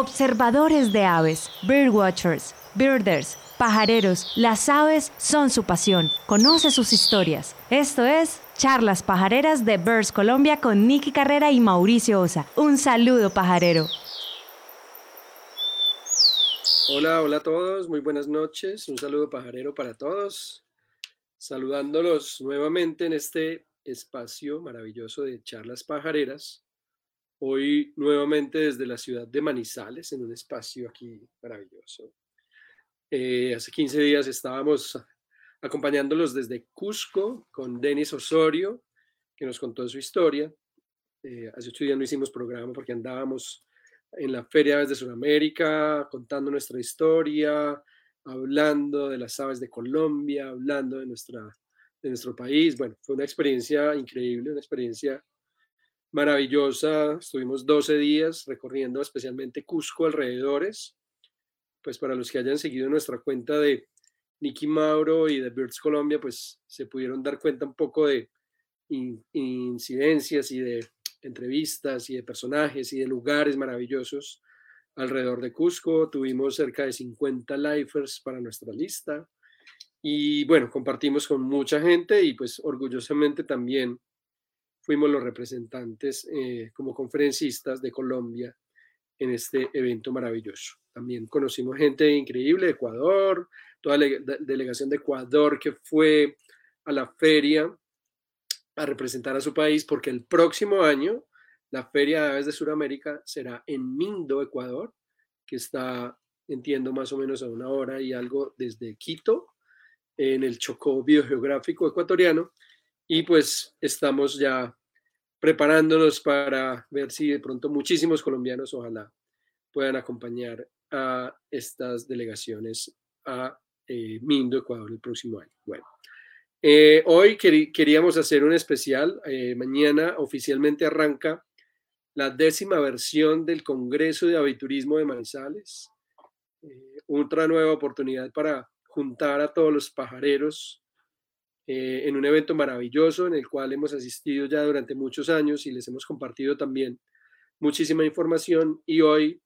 Observadores de aves, birdwatchers, birders, pajareros, las aves son su pasión. Conoce sus historias. Esto es Charlas Pajareras de Birds Colombia con Nicky Carrera y Mauricio Osa. Un saludo pajarero. Hola, hola a todos, muy buenas noches. Un saludo pajarero para todos. Saludándolos nuevamente en este espacio maravilloso de charlas pajareras Hoy nuevamente desde la ciudad de Manizales, en un espacio aquí maravilloso. Eh, hace 15 días estábamos acompañándolos desde Cusco con Denis Osorio, que nos contó su historia. Eh, hace ocho días no hicimos programa porque andábamos en la Feria de Sudamérica contando nuestra historia, hablando de las aves de Colombia, hablando de, nuestra, de nuestro país. Bueno, fue una experiencia increíble, una experiencia maravillosa. Estuvimos 12 días recorriendo especialmente Cusco alrededores. Pues para los que hayan seguido nuestra cuenta de Nicky Mauro y de Birds Colombia, pues se pudieron dar cuenta un poco de incidencias y de entrevistas y de personajes y de lugares maravillosos alrededor de Cusco. Tuvimos cerca de 50 lifers para nuestra lista. Y bueno, compartimos con mucha gente y pues orgullosamente también fuimos los representantes eh, como conferencistas de Colombia en este evento maravilloso. También conocimos gente increíble de Ecuador, toda la delegación de Ecuador que fue a la feria a representar a su país, porque el próximo año la Feria de Aves de Sudamérica será en Mindo, Ecuador, que está, entiendo, más o menos a una hora y algo desde Quito, en el Chocó biogeográfico ecuatoriano. Y pues estamos ya preparándonos para ver si de pronto muchísimos colombianos ojalá puedan acompañar a estas delegaciones a eh, Mindo, Ecuador, el próximo año. Bueno, eh, hoy queríamos hacer un especial. Eh, mañana oficialmente arranca la décima versión del Congreso de Aviturismo de Manizales. otra nueva oportunidad para juntar a todos los pajareros eh, en un evento maravilloso en el cual hemos asistido ya durante muchos años y les hemos compartido también muchísima información y hoy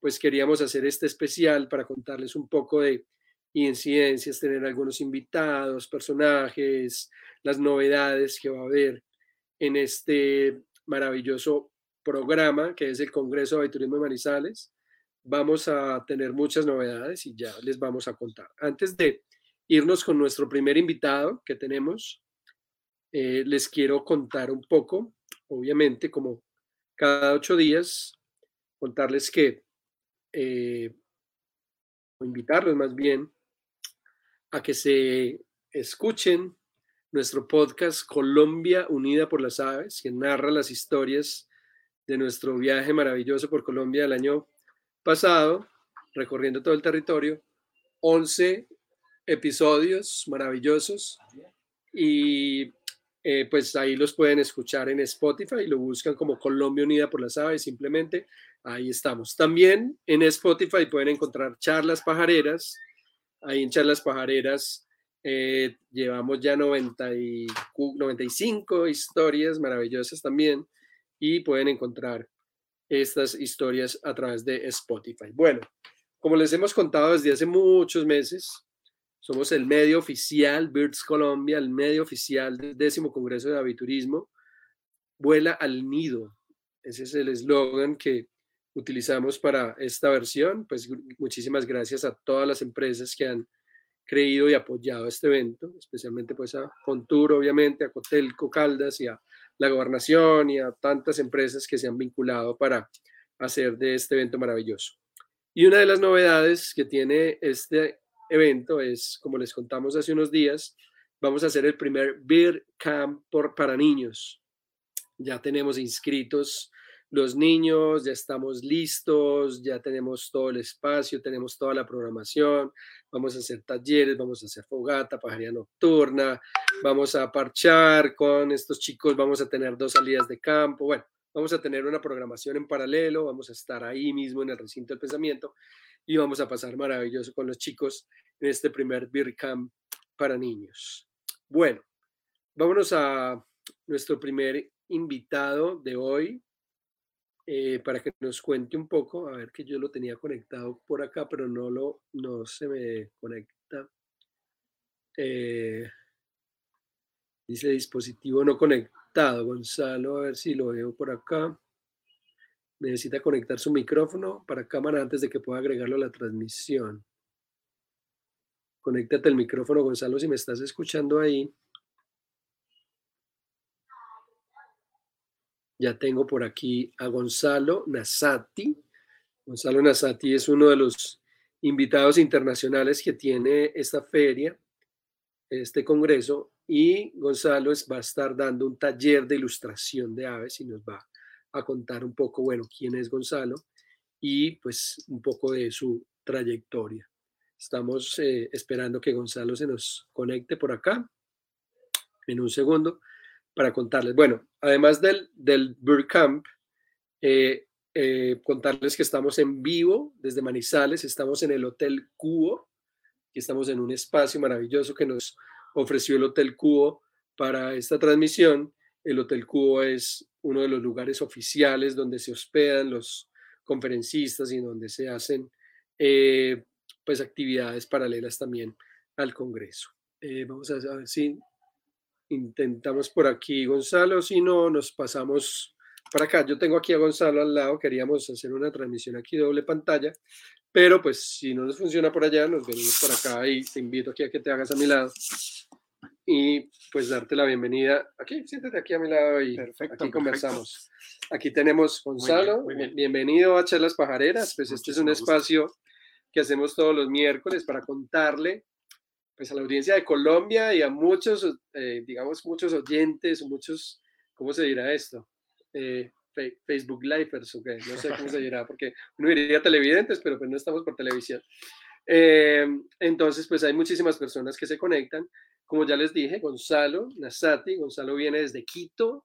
pues queríamos hacer este especial para contarles un poco de incidencias, tener algunos invitados, personajes, las novedades que va a haber en este maravilloso programa que es el Congreso de Turismo de Manizales. Vamos a tener muchas novedades y ya les vamos a contar. Antes de irnos con nuestro primer invitado que tenemos, eh, les quiero contar un poco, obviamente, como cada ocho días, contarles que, eh, o invitarlos más bien, a que se escuchen nuestro podcast Colombia Unida por las Aves, que narra las historias de nuestro viaje maravilloso por Colombia el año pasado, recorriendo todo el territorio. 11 episodios maravillosos y eh, pues ahí los pueden escuchar en Spotify, lo buscan como Colombia Unida por las Aves, simplemente ahí estamos. También en Spotify pueden encontrar charlas pajareras, ahí en charlas pajareras eh, llevamos ya 90 y, 95 historias maravillosas también y pueden encontrar estas historias a través de Spotify. Bueno, como les hemos contado desde hace muchos meses, somos el medio oficial, Birds Colombia, el medio oficial del décimo Congreso de Aviturismo. Vuela al nido. Ese es el eslogan que utilizamos para esta versión. Pues muchísimas gracias a todas las empresas que han creído y apoyado este evento, especialmente pues a Contour, obviamente, a Cotelco Caldas y a la gobernación y a tantas empresas que se han vinculado para hacer de este evento maravilloso. Y una de las novedades que tiene este evento es, como les contamos hace unos días, vamos a hacer el primer Beer Camp para niños. Ya tenemos inscritos los niños, ya estamos listos, ya tenemos todo el espacio, tenemos toda la programación, vamos a hacer talleres, vamos a hacer fogata, pajaría nocturna, vamos a parchar con estos chicos, vamos a tener dos salidas de campo, bueno, vamos a tener una programación en paralelo, vamos a estar ahí mismo en el recinto del pensamiento y vamos a pasar maravilloso con los chicos en este primer Beer Camp para niños. Bueno, vámonos a nuestro primer invitado de hoy. eh, para que nos cuente un poco, a ver que yo lo tenía conectado por acá, pero no, lo, no se me conecta. Eh, dice dispositivo no conectado, Gonzalo, a ver si lo veo por acá. Necesita conectar su micrófono para cámara antes de que pueda agregarlo a la transmisión. Conéctate el micrófono, Gonzalo, si me estás escuchando ahí. Ya tengo por aquí a Gonzalo Nasati. Gonzalo Nasati es uno de los invitados internacionales que tiene esta feria, este congreso, y Gonzalo va a estar dando un taller de ilustración de aves y nos va a contar un poco, bueno, quién es Gonzalo y pues un poco de su trayectoria. Estamos eh, esperando que Gonzalo se nos conecte por acá en un segundo para contarles. Bueno, además del, del Camp, eh, eh, contarles que estamos en vivo desde Manizales, estamos en el Hotel Cubo, y estamos en un espacio maravilloso que nos ofreció el Hotel Cubo para esta transmisión. El Hotel Cubo es uno de los lugares oficiales donde se hospedan los conferencistas y donde se hacen eh, pues actividades paralelas también al Congreso. vamos a ver si Intentamos por aquí, Gonzalo, si no, nos pasamos para acá. Yo tengo aquí a Gonzalo al lado, queríamos hacer una transmisión aquí doble pantalla, pero pues si no nos funciona por allá, nos venimos por acá y te invito aquí a que te hagas a mi lado y pues darte la bienvenida. Aquí, siéntate aquí a mi lado y aquí conversamos. Aquí tenemos Gonzalo, bienvenido a Charlas Pajareras, pues este es un espacio que hacemos todos los miércoles para contarle pues a la audiencia de Colombia y a muchos, eh, digamos, muchos oyentes, muchos, ¿cómo se dirá esto? Eh, Facebook Livers o qué, no sé cómo se dirá, porque uno diría televidentes, pero pues no estamos por televisión. Eh, entonces, pues hay muchísimas personas que se conectan. Como ya les dije, Gonzalo Nasati, Gonzalo viene desde Quito,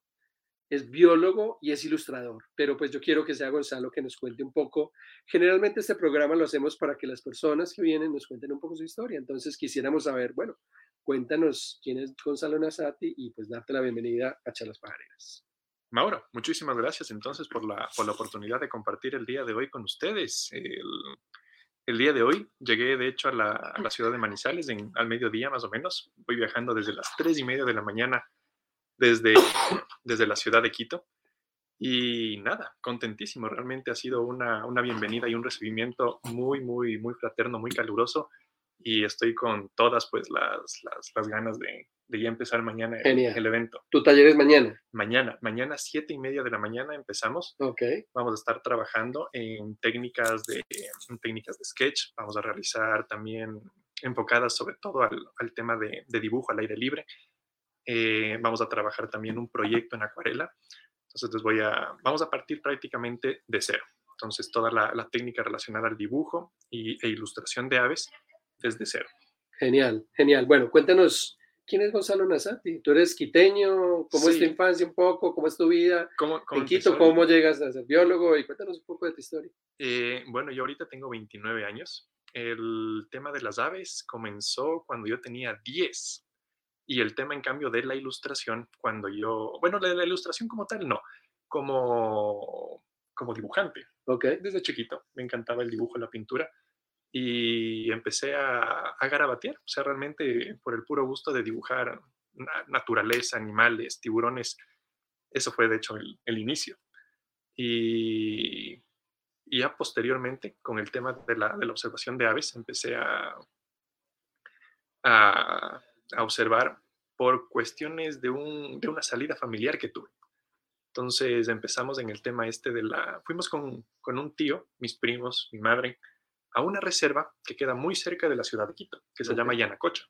es biólogo y es ilustrador, pero pues yo quiero que sea Gonzalo que nos cuente un poco. Generalmente este programa lo hacemos para que las personas que vienen nos cuenten un poco su historia, entonces quisiéramos saber, bueno, cuéntanos quién es Gonzalo Nasati y pues darte la bienvenida a Charlas Pajareras. Mauro, muchísimas gracias entonces por la, por la oportunidad de compartir el día de hoy con ustedes. El, día de hoy llegué de hecho a la, a la ciudad de Manizales en, al mediodía más o menos. Voy viajando desde las tres y media de la mañana desde, desde la ciudad de Quito. Y nada, contentísimo. Realmente ha sido una, una, bienvenida y un recibimiento muy, muy, muy fraterno, muy caluroso. Y estoy con todas pues las, las ganas de, de, ya empezar mañana el, el, evento. ¿Tu taller es mañana? Mañana, mañana siete y media de la mañana empezamos. Ok. Vamos a estar trabajando en técnicas de, en técnicas de sketch. Vamos a realizar también enfocadas sobre todo al, al tema de, de dibujo al aire libre eh, vamos a trabajar también un proyecto en acuarela. Entonces, les voy a, vamos a partir prácticamente de cero. Entonces, toda la, técnica relacionada al dibujo y, e ilustración de aves desde cero. Genial, genial. Bueno, cuéntanos, ¿quién es Gonzalo Nazati? ¿Tú eres quiteño? ¿Cómo es tu infancia un poco? ¿Cómo es tu vida ¿Cómo, en Quito? ¿Cómo llegas a ser biólogo? Y cuéntanos un poco de tu historia. Eh, bueno, yo ahorita tengo 29 años. El tema de las aves comenzó cuando yo tenía 10 y el tema, en cambio, de la ilustración, cuando yo, bueno, la, la ilustración como tal, no, como, como dibujante. Ok. Desde chiquito me encantaba el dibujo, la pintura. Y empecé a, a garabatear, o sea, realmente por el puro gusto de dibujar naturaleza, animales, tiburones. Eso fue, de hecho, el, inicio. Y, y, ya posteriormente, con el tema de la, de la observación de aves, empecé a, a a observar por cuestiones de, un, de una salida familiar que tuve. Entonces empezamos en el tema este de la... Fuimos con, con, un tío, mis primos, mi madre, a una reserva que queda muy cerca de la ciudad de Quito, que se llama Yanacocha.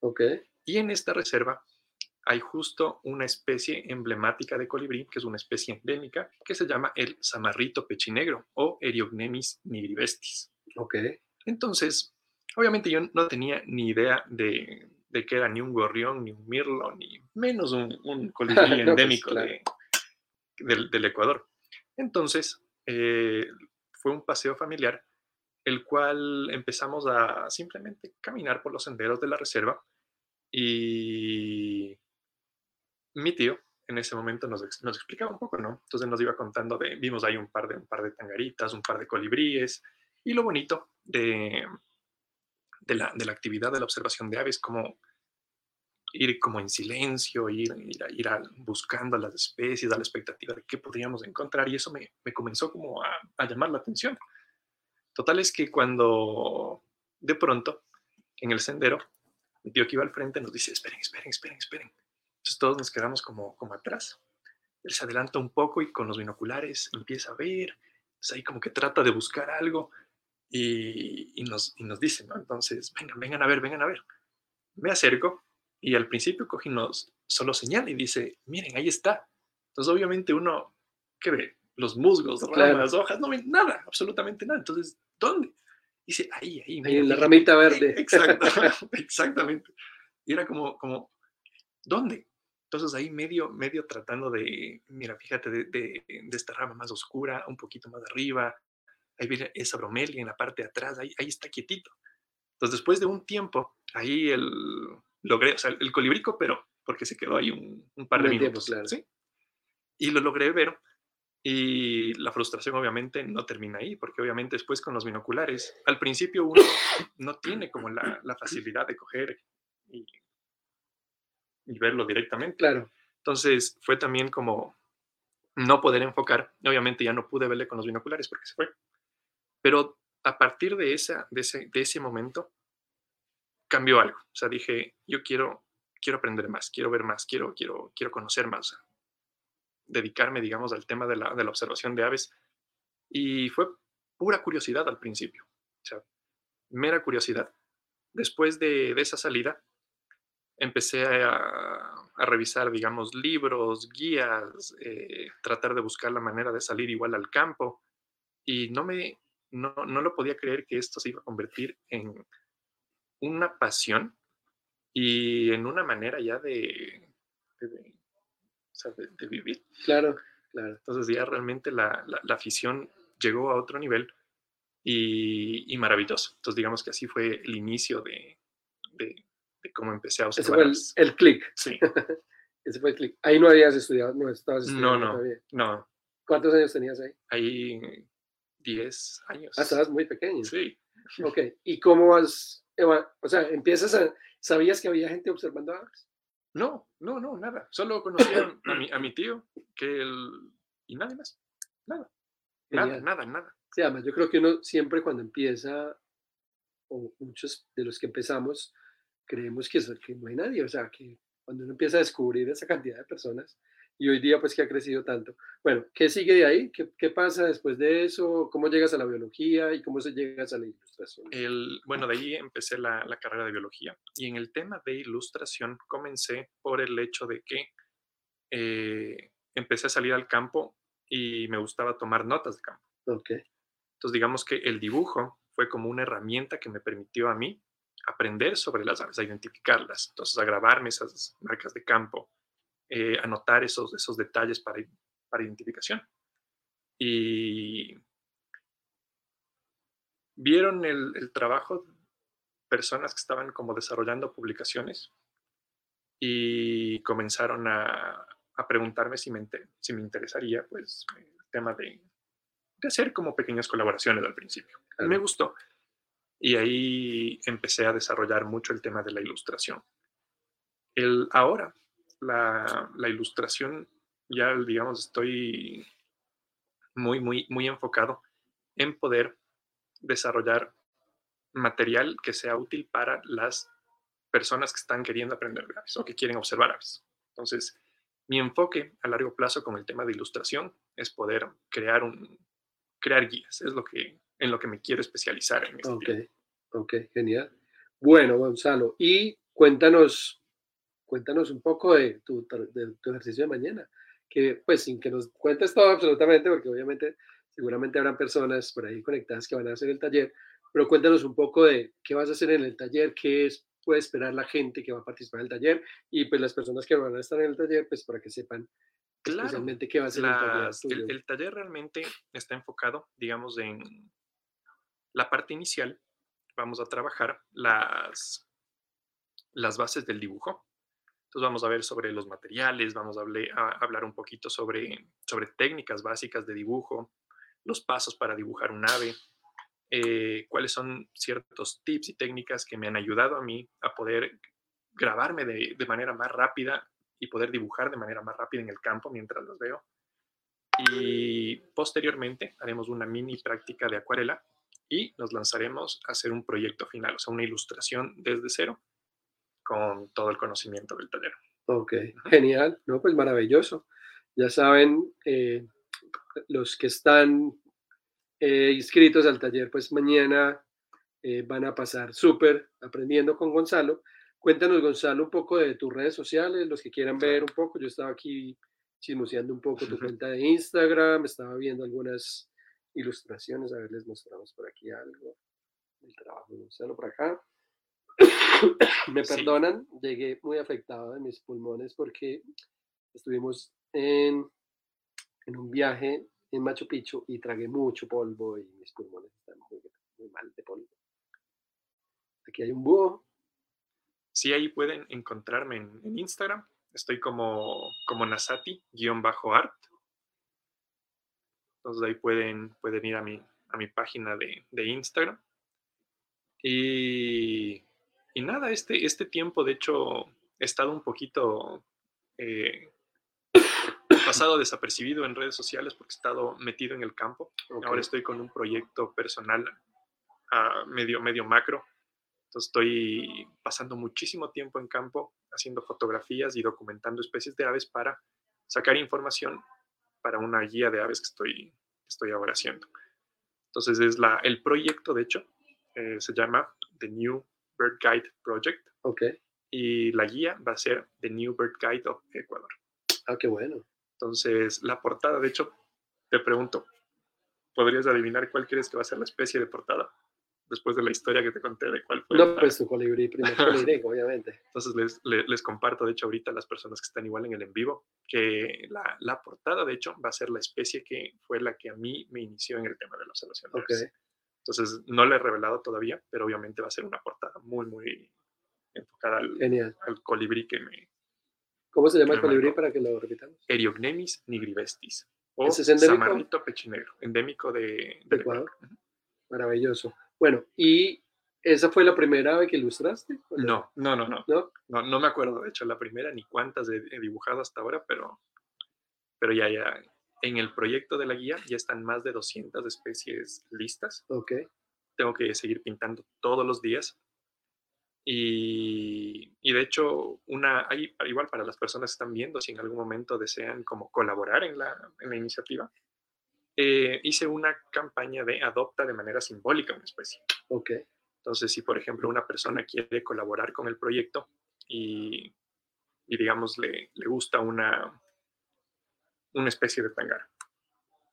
Ok. Y en esta reserva hay justo una especie emblemática de colibrí, que es una especie endémica, que se llama el samarrito pechinegro o Eriognemis nigrivestis. Ok. Entonces, obviamente yo no tenía ni idea de, de que era ni un gorrión, ni un mirlo, ni menos un, un colibrí pues, endémico de, del, Ecuador. Entonces, eh, fue un paseo familiar, el cual empezamos a simplemente caminar por los senderos de la reserva y mi tío en ese momento nos, nos, explicaba un poco, ¿no? Entonces nos iba contando de, vimos ahí un par de, un par de tangaritas, un par de colibríes, y lo bonito de, de, la, de la actividad de la observación de aves, como ir como en silencio, ir, ir, ir buscando a las especies, a la expectativa de qué podríamos encontrar, y eso me, me comenzó como a, a llamar la atención. Total es que cuando de pronto, en el sendero, mi tío que iba al frente nos dice, esperen, esperen, esperen, esperen. Entonces todos nos quedamos como, como atrás. Él se adelanta un poco y con los binoculares empieza a ver, entonces ahí como que trata de buscar algo y, y nos, y nos dice, ¿no? Entonces, vengan, vengan a ver, vengan a ver. Me acerco y al principio Cogi nos solo señala y dice, miren, ahí está. Entonces obviamente uno, ¿qué ve? Los musgos, ramas, hojas, no ven nada, absolutamente nada. Entonces, ¿dónde? Dice, ahí, ahí. ahí en la ramita verde. Exacto, exactamente. Y era como, como, ¿dónde? Entonces ahí medio, medio tratando de, mira, fíjate, de, de, esta rama más oscura, un poquito más arriba, ahí viene esa bromelia en la parte de atrás, ahí, ahí está quietito. Entonces después de un tiempo, ahí el, logré, o sea, el colibrico, pero porque se quedó ahí un, un par de minutos. claro. ¿sí? Y lo logré ver y la frustración obviamente no termina ahí, porque obviamente después con los binoculares, al principio uno no tiene como la, la facilidad de coger y, y, verlo directamente. Claro. Entonces fue también como no poder enfocar. Obviamente ya no pude verle con los binoculares porque se fue. Pero a partir de, esa, de, ese, de ese momento cambió algo. O sea, dije, yo quiero, quiero aprender más, quiero ver más, quiero, quiero, quiero conocer más dedicarme, digamos, al tema de la, de la observación de aves. Y fue pura curiosidad al principio, o sea, mera curiosidad. Después de, de esa salida, empecé a, a, revisar, digamos, libros, guías, eh, tratar de buscar la manera de salir igual al campo. Y no me, no, no lo podía creer que esto se iba a convertir en una pasión y en una manera ya de, sea, de, vivir. Claro, claro. Entonces ya realmente la, la, afición llegó a otro nivel y, y, maravilloso. Entonces digamos que así fue el inicio de, de, cómo empecé a observar. Ese fue el, el clic. Sí. Ese fue el clic. Ahí no habías estudiado, no estabas estudiando No, no, todavía. no. ¿Cuántos años tenías ahí? Ahí 10 años. Ah, estabas muy pequeño. Sí. Ok. ¿Y cómo vas? O sea, empiezas a... ¿Sabías que había gente observando aves? No, no, no, nada. Solo conocía a mi, a mi tío que él, y nadie más. Nada. Nada, nada, nada. Sí, además yo creo que uno siempre cuando empieza, o muchos de los que empezamos, creemos que, que no hay nadie. O sea, que cuando uno empieza a descubrir esa cantidad de personas, y hoy día pues que ha crecido tanto. Bueno, ¿qué sigue de ahí? ¿Qué, ¿Qué, pasa después de eso? ¿Cómo llegas a la biología y cómo se llegas a la ilustración? El, bueno, de ahí empecé la, la, carrera de biología y en el tema de ilustración comencé por el hecho de que eh, empecé a salir al campo y me gustaba tomar notas de campo. Ok. Entonces digamos que el dibujo fue como una herramienta que me permitió a mí aprender sobre las aves, a identificarlas, entonces a grabarme esas marcas de campo, eh, anotar esos, esos detalles para, para identificación. Y vieron el, el, trabajo personas que estaban como desarrollando publicaciones y comenzaron a, a preguntarme si me, si me interesaría pues el tema de, de hacer como pequeñas colaboraciones al principio. Claro. Me gustó. Y ahí empecé a desarrollar mucho el tema de la ilustración. El, ahora, la, la, ilustración, ya digamos, estoy muy, muy, muy enfocado en poder desarrollar material que sea útil para las personas que están queriendo aprender de aves o que quieren observar aves. Entonces, mi enfoque a largo plazo con el tema de ilustración es poder crear un crear guías, es lo que en lo que me quiero especializar en este Ok, ok, genial. Bueno, Gonzalo, y cuéntanos cuéntanos un poco de tu, de tu, ejercicio de mañana, que pues sin que nos cuentes todo absolutamente, porque obviamente seguramente habrán personas por ahí conectadas que van a hacer el taller, pero cuéntanos un poco de qué vas a hacer en el taller, qué es, puede esperar la gente que va a participar en el taller y pues las personas que van a estar en el taller, pues para que sepan claro, especialmente qué va a ser las, el, taller el, el taller realmente está enfocado, digamos, en la parte inicial. Vamos a trabajar las, las bases del dibujo, Entonces vamos a ver sobre los materiales, vamos a, hablar un poquito sobre, sobre técnicas básicas de dibujo, los pasos para dibujar un ave, eh, cuáles son ciertos tips y técnicas que me han ayudado a mí a poder grabarme de, de, manera más rápida y poder dibujar de manera más rápida en el campo mientras los veo. Y posteriormente haremos una mini práctica de acuarela y nos lanzaremos a hacer un proyecto final, o sea, una ilustración desde cero con todo el conocimiento del taller. Ok, genial, ¿no? Pues maravilloso. Ya saben, eh, los que están eh, inscritos al taller, pues mañana eh, van a pasar súper aprendiendo con Gonzalo. Cuéntanos, Gonzalo, un poco de tus redes sociales, los que quieran ver un poco. Yo estaba aquí chismoseando un poco tu cuenta de Instagram, estaba viendo algunas ilustraciones, a ver, les mostramos por aquí algo. El trabajo de Gonzalo por acá. Me perdonan, llegué muy afectado de mis pulmones porque estuvimos en, en un viaje en Machu Picchu y tragué mucho polvo y mis pulmones están muy, mal de polvo. Aquí hay un búho. Sí, ahí pueden encontrarme en, Instagram. Estoy como, como Nasati-art. Entonces ahí pueden, pueden ir a mi, a mi página de, de Instagram. Y, y, nada, este, este tiempo, de hecho, he estado un poquito eh, pasado desapercibido en redes sociales porque he estado metido en el campo. Ahora estoy con un proyecto personal uh, medio, medio macro. Entonces estoy pasando muchísimo tiempo en campo haciendo fotografías y documentando especies de aves para sacar información para una guía de aves que estoy, estoy ahora haciendo. Entonces es la, el proyecto, de hecho, eh, se llama The New Bird Guide Project. Ok. Y la guía va a ser The New Bird Guide of Ecuador. Ah, qué bueno. Entonces, la portada, de hecho, te pregunto, ¿podrías adivinar cuál crees que va a ser la especie de portada? Después de la historia que te conté de cuál fue. No, pues tu colibrí, primero colibrí, obviamente. Entonces, les, les, comparto, de hecho, ahorita a las personas que están igual en el en vivo, que la, la, portada, de hecho, va a ser la especie que fue la que a mí me inició en el tema de la observación. Okay. Entonces, no la he revelado todavía, pero obviamente va a ser una portada muy, muy enfocada al, al colibrí que me, ¿Cómo se llama el colibrí para que lo repitamos? Eriognemis nigrivestis. O ¿Es endémico? pechinegro, endémico de, Ecuador. Maravilloso. Bueno, ¿y esa fue la primera ave que ilustraste? No, no, no, no, no. No, me acuerdo, de hecho, la primera ni cuántas he, dibujado hasta ahora, pero, pero ya, ya. En el proyecto de la guía ya están más de 200 especies listas. Ok. Tengo que seguir pintando todos los días y, de hecho, una, igual para las personas que están viendo, si en algún momento desean como colaborar en la, en la iniciativa, eh, hice una campaña de adopta de manera simbólica una especie. Ok. Entonces, si por ejemplo una persona quiere colaborar con el proyecto y, y digamos, le, le, gusta una, una especie de tangara.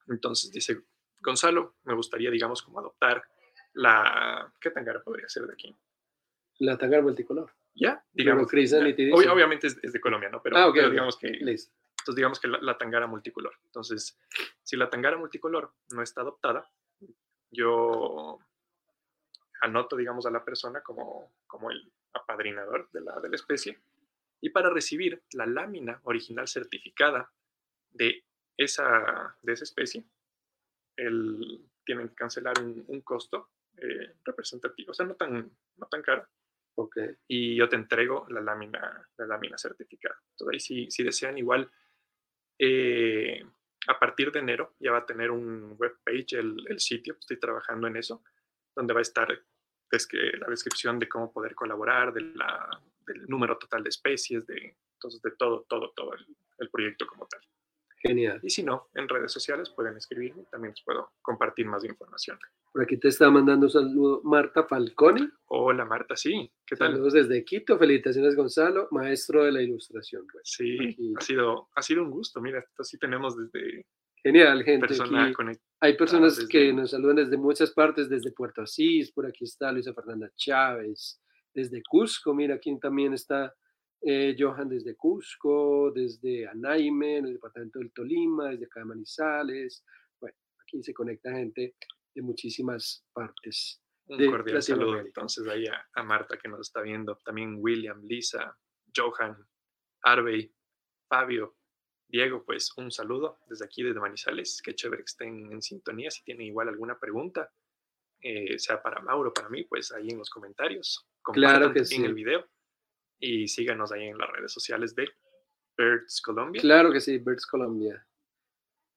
Entonces dice, Gonzalo, me gustaría, digamos, como adoptar la... ¿Qué tangara podría ser de aquí? La tangara multicolor. Ya, digamos. obviamente es, de Colombia, ¿no? Pero, ah, digamos que. Entonces, digamos que la, tangara multicolor. Entonces, si la tangara multicolor no está adoptada, yo anoto, digamos, a la persona como, como el apadrinador de la, de la especie. Y para recibir la lámina original certificada de esa, de esa especie, el, tienen que cancelar un, costo eh, representativo, o sea, no tan, no tan caro, y yo te entrego la lámina, la lámina certificada. Entonces, ahí si, si desean igual, eh, a partir de enero ya va a tener un web page el, el, sitio, estoy trabajando en eso, donde va a estar es que, la descripción de cómo poder colaborar, de la, del número total de especies, de, entonces de todo, todo, todo el, el proyecto como tal. Genial. Y si no, en redes sociales pueden escribirme, también les puedo compartir más información. Por aquí te está mandando un saludo Marta Falcone. Hola Marta, sí. ¿Qué tal? Saludos desde Quito, felicitaciones Gonzalo, maestro de la ilustración. Pues. Sí, ha sido, ha sido un gusto. Mira, así tenemos desde... Genial, gente. hay personas que nos saludan desde muchas partes, desde Puerto Asís, por aquí está Luisa Fernanda Chávez, desde Cusco, mira, aquí también está eh, Johan desde Cusco, desde Anaime, en el departamento del Tolima, desde acá Manizales. Bueno, aquí se conecta gente de muchísimas partes. Un cordial saludo entonces ahí a, Marta que nos está viendo, también William, Lisa, Johan, Arbey, Fabio, Diego, pues un saludo desde aquí, desde Manizales. Qué chévere que estén en sintonía. Si tienen igual alguna pregunta, eh, sea para Mauro, para mí, pues ahí en los comentarios. Claro que sí. el video y síganos ahí en las redes sociales de Birds Colombia. Claro que sí, Birds Colombia.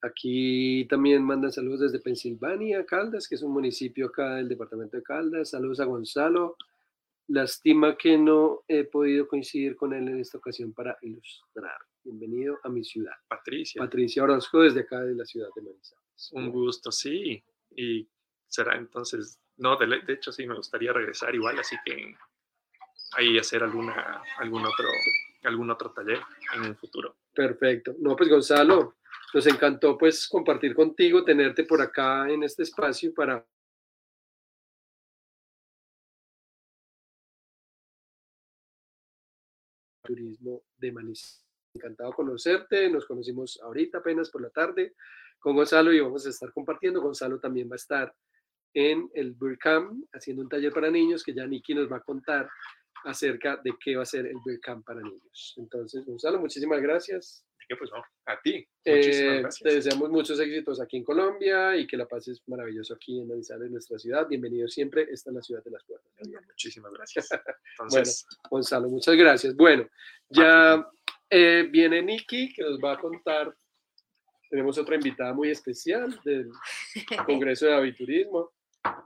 Aquí también mandan saludos desde Pensilvania, Caldas, que es un municipio acá del departamento de Caldas. Saludos a Gonzalo. Lástima que no he podido coincidir con él en esta ocasión para ilustrar. Bienvenido a mi ciudad. Patricia. Patricia Orozco desde acá de la ciudad de Manizales. Un gusto, sí. Y será entonces, no, de, de, hecho sí me gustaría regresar igual, así que ahí hacer alguna, algún, otro, algún otro taller en un futuro. Perfecto. No, pues Gonzalo, nos encantó pues compartir contigo, tenerte por acá en este espacio para turismo de Manizales. Encantado conocerte, nos conocimos ahorita apenas por la tarde con Gonzalo y vamos a estar compartiendo. Gonzalo también va a estar en el Camp haciendo un taller para niños que ya Niki nos va a contar acerca de qué va a ser el Beer Camp para niños. Entonces, Gonzalo, muchísimas gracias. ¿Qué pues no? A ti. Eh, te deseamos muchos éxitos aquí en Colombia y que la pases maravilloso aquí en Manizales, nuestra ciudad. Bienvenido siempre. Esta es la ciudad de las puertas. Muchísimas gracias. bueno, Gonzalo, muchas gracias. Bueno, ya eh, viene Nikki que nos va a contar. Tenemos otra invitada muy especial del Congreso de Aviturismo.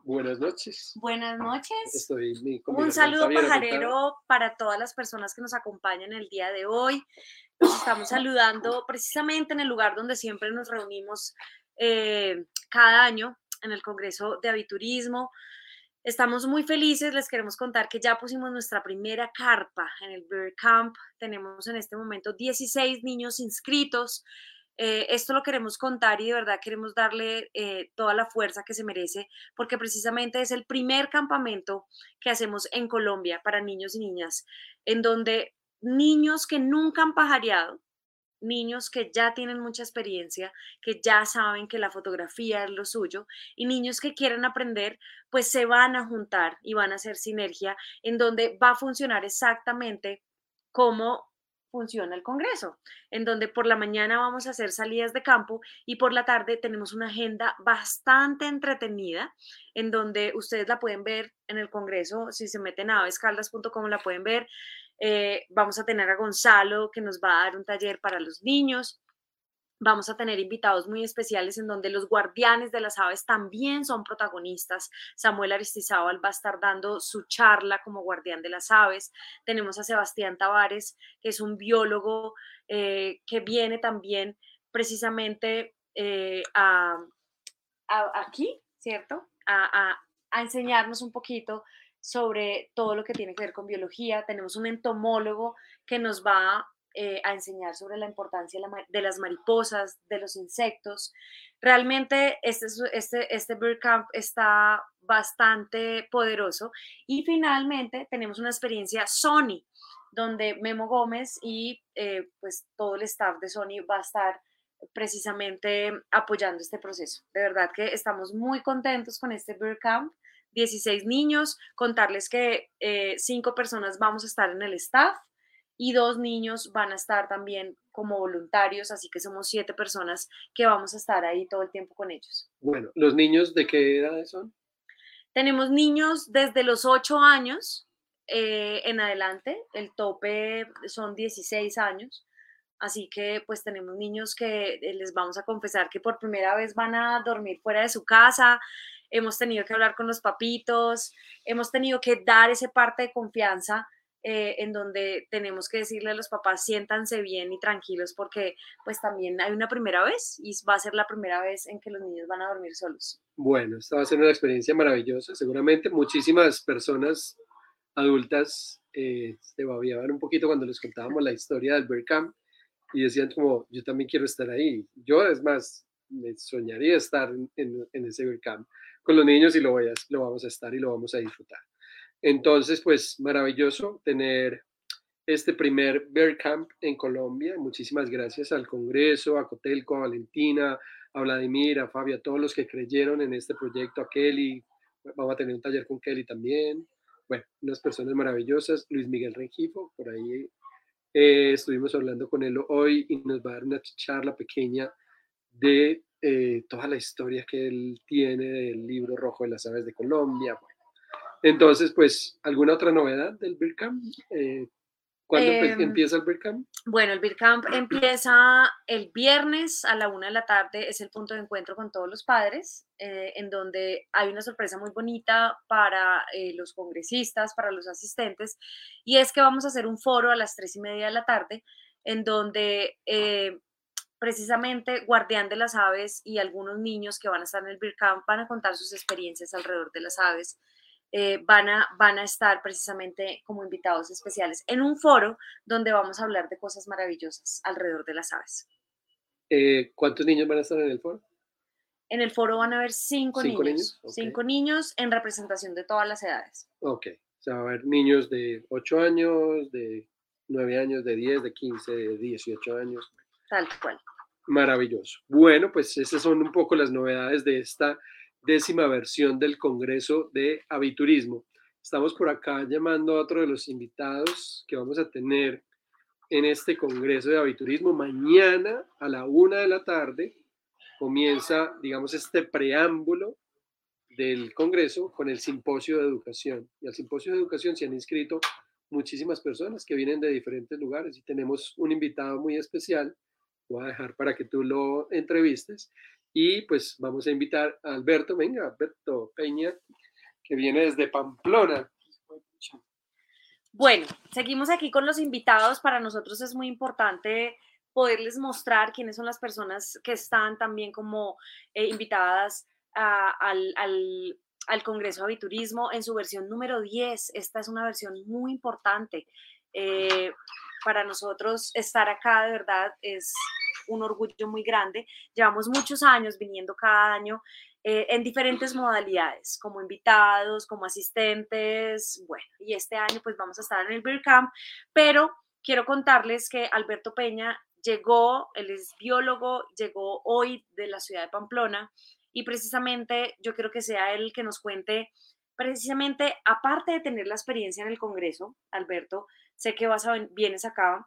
Buenas noches. Buenas noches. Estoy Un saludo pajarero para todas las personas que nos acompañan el día de hoy. Nos estamos saludando precisamente en el lugar donde siempre nos reunimos eh, cada año, en el Congreso de Aviturismo. Estamos muy felices, les queremos contar que ya pusimos nuestra primera carpa en el Bird Camp. Tenemos en este momento 16 niños inscritos. Eh, esto lo queremos contar y de verdad queremos darle eh, toda la fuerza que se merece porque precisamente es el primer campamento que hacemos en Colombia para niños y niñas, en donde niños que nunca han pajareado, niños que ya tienen mucha experiencia, que ya saben que la fotografía es lo suyo y niños que quieren aprender, pues se van a juntar y van a hacer sinergia en donde va a funcionar exactamente como funciona el Congreso, en donde por la mañana vamos a hacer salidas de campo y por la tarde tenemos una agenda bastante entretenida, en donde ustedes la pueden ver en el Congreso, si se meten a avescaldas.com la pueden ver. Eh, vamos a tener a Gonzalo que nos va a dar un taller para los niños. Vamos a tener invitados muy especiales en donde los guardianes de las aves también son protagonistas. Samuel Aristizábal va a estar dando su charla como guardián de las aves. Tenemos a Sebastián Tavares, que es un biólogo eh, que viene también precisamente eh, a, aquí, ¿cierto? A, a enseñarnos un poquito sobre todo lo que tiene que ver con biología. Tenemos un entomólogo que nos va eh, a enseñar sobre la importancia de las mariposas, de los insectos. Realmente este, este, este Bird Camp está bastante poderoso. Y finalmente tenemos una experiencia Sony, donde Memo Gómez y eh, pues todo el staff de Sony va a estar precisamente apoyando este proceso. De verdad que estamos muy contentos con este Bird Camp. 16 niños, contarles que eh, cinco personas vamos a estar en el staff y dos niños van a estar también como voluntarios, así que somos siete personas que vamos a estar ahí todo el tiempo con ellos. Bueno, ¿los niños de qué edad son? Tenemos niños desde los 8 años eh, en adelante, el tope son 16 años, así que pues tenemos niños que eh, les vamos a confesar que por primera vez van a dormir fuera de su casa, hemos tenido que hablar con los papitos, hemos tenido que dar ese parte de confianza eh, en donde tenemos que decirle a los papás siéntanse bien y tranquilos porque pues también hay una primera vez y va a ser la primera vez en que los niños van a dormir solos. Bueno, esta va a ser una experiencia maravillosa. Seguramente muchísimas personas adultas eh, se babiaban un poquito cuando les contábamos la historia del Bear Camp y decían como, yo también quiero estar ahí. Yo, es más, me soñaría estar en, ese Bear Camp con los niños y lo, voy a, lo vamos a estar y lo vamos a disfrutar. Entonces, pues maravilloso tener este primer Bear Camp en Colombia. Muchísimas gracias al Congreso, a Cotelco, a Valentina, a Vladimir, a Fabio, a todos los que creyeron en este proyecto, a Kelly. Vamos a tener un taller con Kelly también. Bueno, unas personas maravillosas. Luis Miguel Rengifo, por ahí Eh, estuvimos hablando con él hoy y nos va a dar una charla pequeña de eh, toda la historia que él tiene del libro rojo de las aves de Colombia. Entonces, pues, ¿alguna otra novedad del BIRCAM? Eh, ¿Cuándo Em, empieza el BIRCAM? Bueno, el Beer Camp empieza el viernes a la una de la tarde, es el punto de encuentro con todos los padres, eh, en donde hay una sorpresa muy bonita para eh, los congresistas, para los asistentes, y es que vamos a hacer un foro a las tres y media de la tarde, en donde eh, precisamente Guardián de las Aves y algunos niños que van a estar en el Beer Camp van a contar sus experiencias alrededor de las aves eh, van, a, van a estar precisamente como invitados especiales en un foro donde vamos a hablar de cosas maravillosas alrededor de las aves. Eh, ¿Cuántos niños van a estar en el foro? En el foro van a haber cinco, ¿Cinco niños, cinco niños en representación de todas las edades. Ok, o sea, va a haber niños de 8 años, de 9 años, de 10, de 15, de 18 años. Tal cual. Maravilloso. Bueno, pues esas son un poco las novedades de esta décima versión del Congreso de Aviturismo. Estamos por acá llamando a otro de los invitados que vamos a tener en este Congreso de Aviturismo. Mañana a la una de la tarde comienza, digamos, este preámbulo del Congreso con el Simposio de Educación. Y al Simposio de Educación se han inscrito muchísimas personas que vienen de diferentes lugares y tenemos un invitado muy especial. Voy a dejar para que tú lo entrevistes. Y pues vamos a invitar a Alberto, venga, Alberto Peña, que viene desde Pamplona. Bueno, seguimos aquí con los invitados. Para nosotros es muy importante poderles mostrar quiénes son las personas que están también como eh, invitadas al, al- al Congreso en su versión número 10. Esta es una versión muy importante. Eh, para nosotros estar acá de verdad es un orgullo muy grande. Llevamos muchos años viniendo cada año eh, en diferentes modalidades, como invitados, como asistentes, bueno, y este año pues vamos a estar en el Beer Camp, pero quiero contarles que Alberto Peña llegó, él es biólogo, llegó hoy de la ciudad de Pamplona y precisamente yo quiero que sea él el que nos cuente, precisamente, aparte de tener la experiencia en el Congreso, Alberto, sé que vas a, vienes acá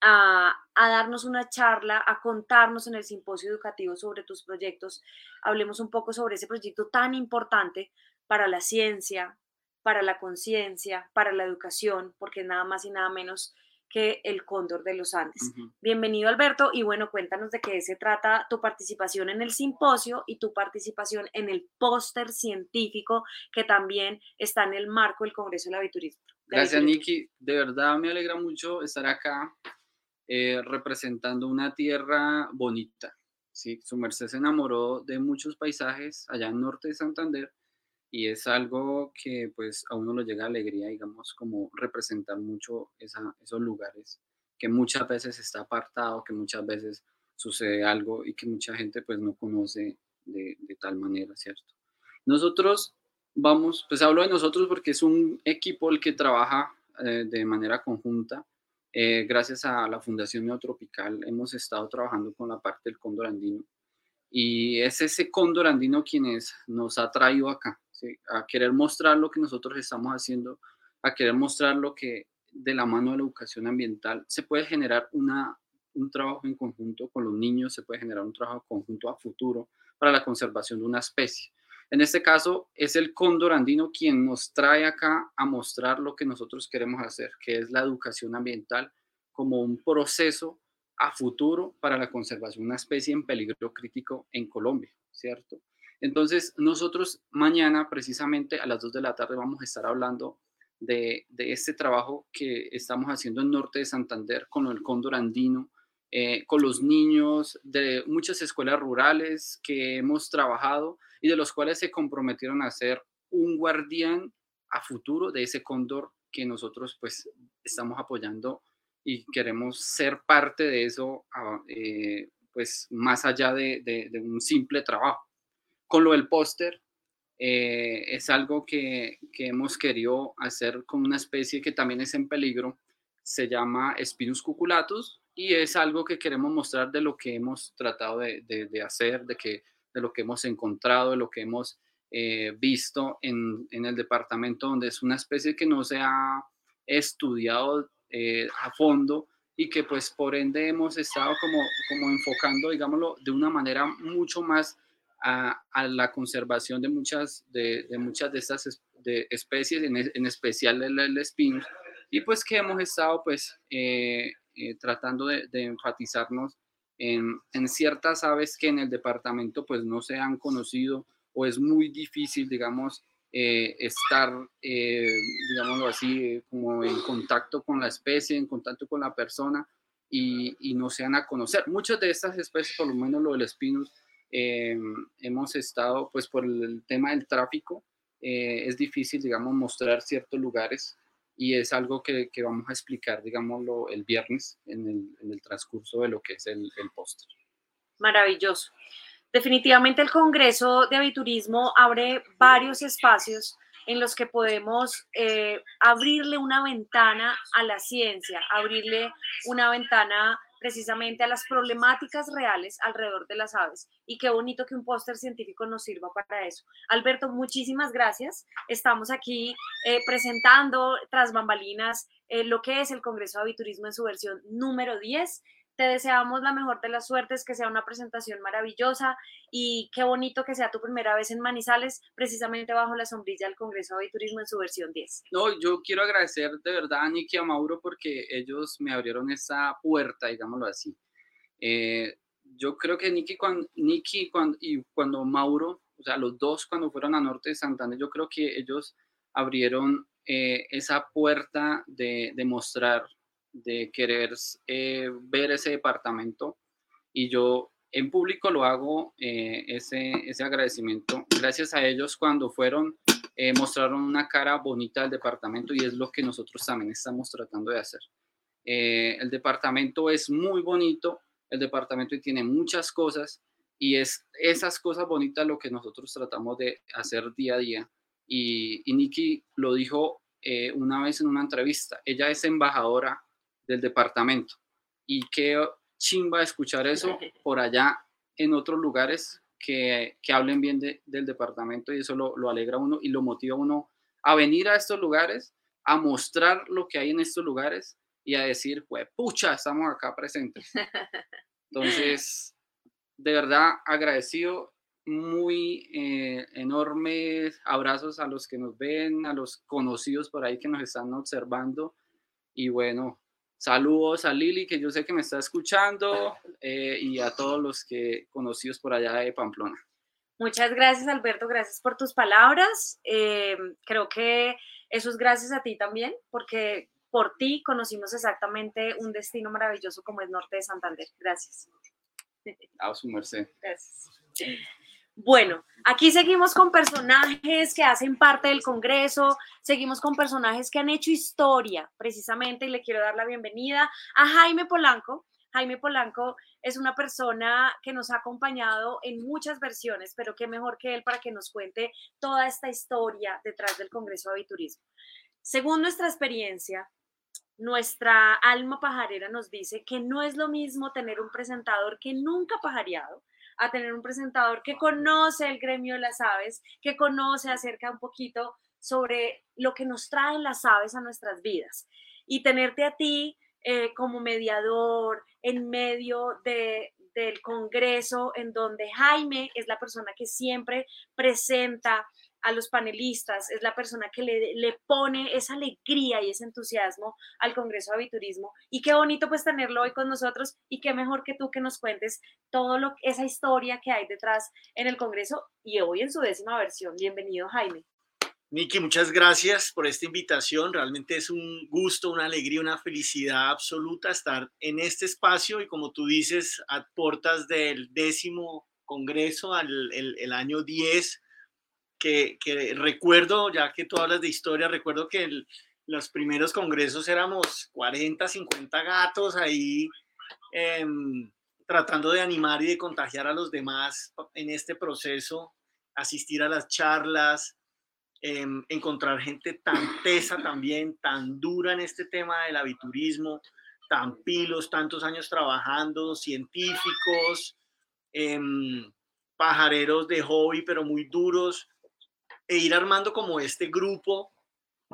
a, a darnos una charla, a contarnos en el simposio educativo sobre tus proyectos. Hablemos un poco sobre ese proyecto tan importante para la ciencia, para la conciencia, para la educación, porque nada más y nada menos que el cóndor de los Andes. Bienvenido Alberto y bueno, cuéntanos de qué se trata tu participación en el simposio y tu participación en el póster científico que también está en el marco del Congreso del Aviturismo. de Gracias. Nikki. De verdad me alegra mucho estar acá eh, representando una tierra bonita. ¿sí? Su merced se enamoró de muchos paisajes allá en norte de Santander y es algo que pues a uno lo llega alegría, digamos, como representar mucho esos lugares que muchas veces está apartado, que muchas veces sucede algo y que mucha gente pues no conoce de, de tal manera, ¿cierto? Nosotros vamos, pues hablo de nosotros porque es un equipo el que trabaja eh, de manera conjunta. Eh, gracias a la Fundación Neotropical hemos estado trabajando con la parte del cóndor andino y es ese cóndor andino quienes nos ha traído acá, a querer mostrar lo que nosotros estamos haciendo, a querer mostrar lo que de la mano de la educación ambiental se puede generar un trabajo en conjunto con los niños, se puede generar un trabajo conjunto a futuro para la conservación de una especie. En este caso es el cóndor andino quien nos trae acá a mostrar lo que nosotros queremos hacer, que es la educación ambiental como un proceso a futuro para la conservación de una especie en peligro crítico en Colombia, ¿cierto? Entonces, nosotros mañana, precisamente a las 2 de la tarde, vamos a estar hablando de, este trabajo que estamos haciendo en Norte de Santander con el cóndor andino, eh, con los niños de muchas escuelas rurales que hemos trabajado y de los cuales se comprometieron a ser un guardián a futuro de ese cóndor que nosotros pues estamos apoyando y queremos ser parte de eso, ah, eh, pues más allá de, un simple trabajo. Con lo del póster, eh, es algo que, que hemos querido hacer con una especie que también es en peligro, se llama Spinus cuculatus y es algo que queremos mostrar de lo que hemos tratado de- de hacer, de, que, de lo que hemos encontrado, de lo que hemos eh, visto en, en el departamento, donde es una especie que no se ha estudiado eh, a fondo y que pues por ende hemos estado como, como enfocando, digámoslo, de una manera mucho más a, la conservación de muchas de, muchas de estas de especies, en, especial el, el espino, y pues que hemos estado pues eh, eh, tratando de, enfatizarnos en, en, ciertas aves que en el departamento pues no se han conocido o es muy difícil, digamos, eh, estar, digámoslo así, como en contacto con la especie, en contacto con la persona y, y no se han a conocer. Muchas de estas especies, por lo menos lo del espinus, hemos estado, pues por el tema del tráfico, es difícil, digamos, mostrar ciertos lugares y es algo que, que vamos a explicar, digámoslo, el viernes en el, en el transcurso de lo que es el, el póster. Maravilloso. Definitivamente el Congreso de Aviturismo abre varios espacios en los que podemos eh, abrirle una ventana a la ciencia, abrirle una ventana precisamente a las problemáticas reales alrededor de las aves. Y qué bonito que un póster científico nos sirva para eso. Alberto, muchísimas gracias. Estamos aquí eh, presentando tras bambalinas eh, lo que es el Congreso de Aviturismo en su versión número 10. Te deseamos la mejor de las suertes, que sea una presentación maravillosa y qué bonito que sea tu primera vez en Manizales, precisamente bajo la sombrilla del Congreso de Turismo en su versión 10. No, yo quiero agradecer de verdad a Nicky y a Mauro porque ellos me abrieron esa puerta, digámoslo así. Eh, yo creo que Nicky, cuando, Nicky cuando, y cuando Mauro, o sea, los dos cuando fueron a Norte de Santander, yo creo que ellos abrieron eh, esa puerta de, de mostrar de querer eh, ver ese departamento y yo en público lo hago eh, ese, ese agradecimiento. Gracias a ellos cuando fueron, eh, mostraron una cara bonita del departamento y es lo que nosotros también estamos tratando de hacer. el departamento es muy bonito, el departamento tiene muchas cosas y es esas cosas bonitas lo que nosotros tratamos de hacer día a día. Y, y Nikki lo dijo una vez en una entrevista, ella es embajadora del departamento. Y qué chimba escuchar eso por allá en otros lugares que, que hablen bien del departamento y eso lo, lo alegra uno y lo motiva uno a venir a estos lugares, a mostrar lo que hay en estos lugares y a decir, pues, pucha, estamos acá presentes. Entonces, de verdad agradecido, muy eh, enormes abrazos a los que nos ven, a los conocidos por ahí que nos están observando y bueno, Saludos a Lili, que yo sé que me está escuchando, eh, y a todos los que conocidos por allá de Pamplona. Muchas gracias, Alberto. Gracias por tus palabras. Eh, creo que eso es gracias a ti también, porque por ti conocimos exactamente un destino maravilloso como es Norte de Santander. Gracias. A su merced. Gracias. Bueno, aquí seguimos con personajes que hacen parte del Congreso, seguimos con personajes que han hecho historia, precisamente, y le quiero dar la bienvenida a Jaime Polanco. Jaime Polanco es una persona que nos ha acompañado en muchas versiones, pero qué mejor que él para que nos cuente toda esta historia detrás del Congreso de Aviturismo. Según nuestra experiencia, nuestra alma pajarera nos dice que no es lo mismo tener un presentador que nunca pajareado a tener un presentador que conoce el gremio de las aves, que conoce acerca un poquito sobre lo que nos traen las aves a nuestras vidas. Y tenerte a ti eh, como mediador en medio de, del Congreso, en donde Jaime es la persona que siempre presenta a los panelistas, es la persona que le, le, pone esa alegría y ese entusiasmo al Congreso de Aviturismo. Y qué bonito pues tenerlo hoy con nosotros y qué mejor que tú que nos cuentes todo lo esa historia que hay detrás en el Congreso y hoy en su décima versión. Bienvenido, Jaime. Niki, muchas gracias por esta invitación. Realmente es un gusto, una alegría, una felicidad absoluta estar en este espacio y como tú dices, a puertas del décimo Congreso, al, el, año 10 que, recuerdo, ya que tú hablas de historia, recuerdo que los primeros congresos éramos 40, 50 gatos ahí em, tratando de animar y de contagiar a los demás en este proceso, asistir a las charlas, em, encontrar gente tan tesa también, tan dura en este tema del aviturismo, tan pilos, tantos años trabajando, científicos, em, pajareros de hobby, pero muy duros e ir armando como este grupo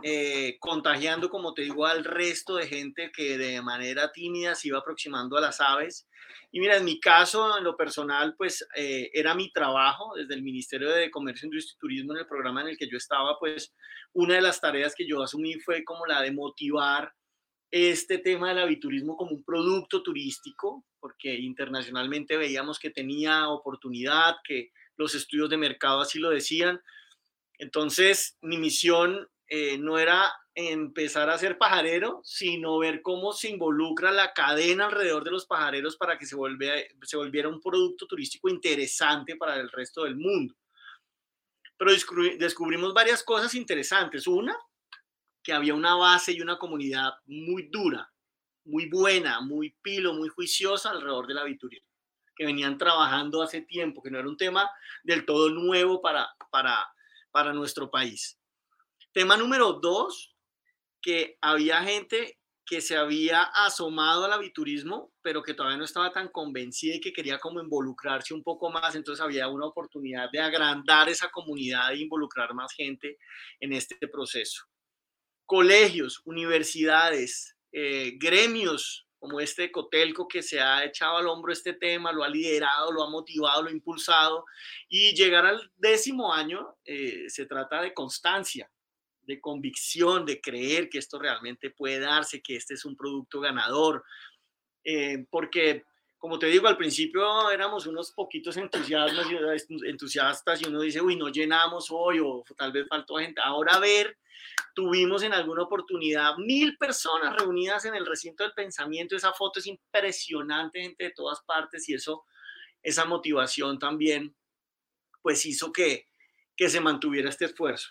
eh, contagiando, como te digo, al resto de gente que de manera tímida se iba aproximando a las aves. Y mira, en mi caso, en lo personal, pues eh, era mi trabajo desde el Ministerio de Comercio, Industria y Turismo, en el programa en el que yo estaba, pues una de las tareas que yo asumí fue como la de motivar este tema del aviturismo como un producto turístico, porque internacionalmente veíamos que tenía oportunidad, que los estudios de mercado así lo decían. Entonces, mi misión eh, no era empezar a ser pajarero, sino ver cómo se involucra la cadena alrededor de los pajareros para que se, volviera un producto turístico interesante para el resto del mundo. Pero descubrimos varias cosas interesantes. Una, que había una base y una comunidad muy dura, muy buena, muy pilo, muy juiciosa alrededor del aviturismo, que venían trabajando hace tiempo, que no era un tema del todo nuevo para, para, para nuestro país. Tema número dos, que había gente que se había asomado al aviturismo, pero que todavía no estaba tan convencida y que quería como involucrarse un poco más, entonces había una oportunidad de agrandar esa comunidad e involucrar más gente en este proceso. Colegios, universidades, eh, gremios como este Cotelco que se ha echado al hombro este tema, lo ha liderado, lo ha motivado, lo ha impulsado y llegar al décimo año eh, se trata de constancia, de convicción, de creer que esto realmente puede darse, que este es un producto ganador, eh, porque como te digo, al principio éramos unos poquitos entusiastas y uno dice, uy, no llenamos hoy o tal vez faltó gente. Ahora ver, tuvimos en alguna oportunidad mil personas reunidas en el recinto del pensamiento. Esa foto es impresionante, gente de todas partes y eso, esa motivación también, pues hizo que, que se mantuviera este esfuerzo.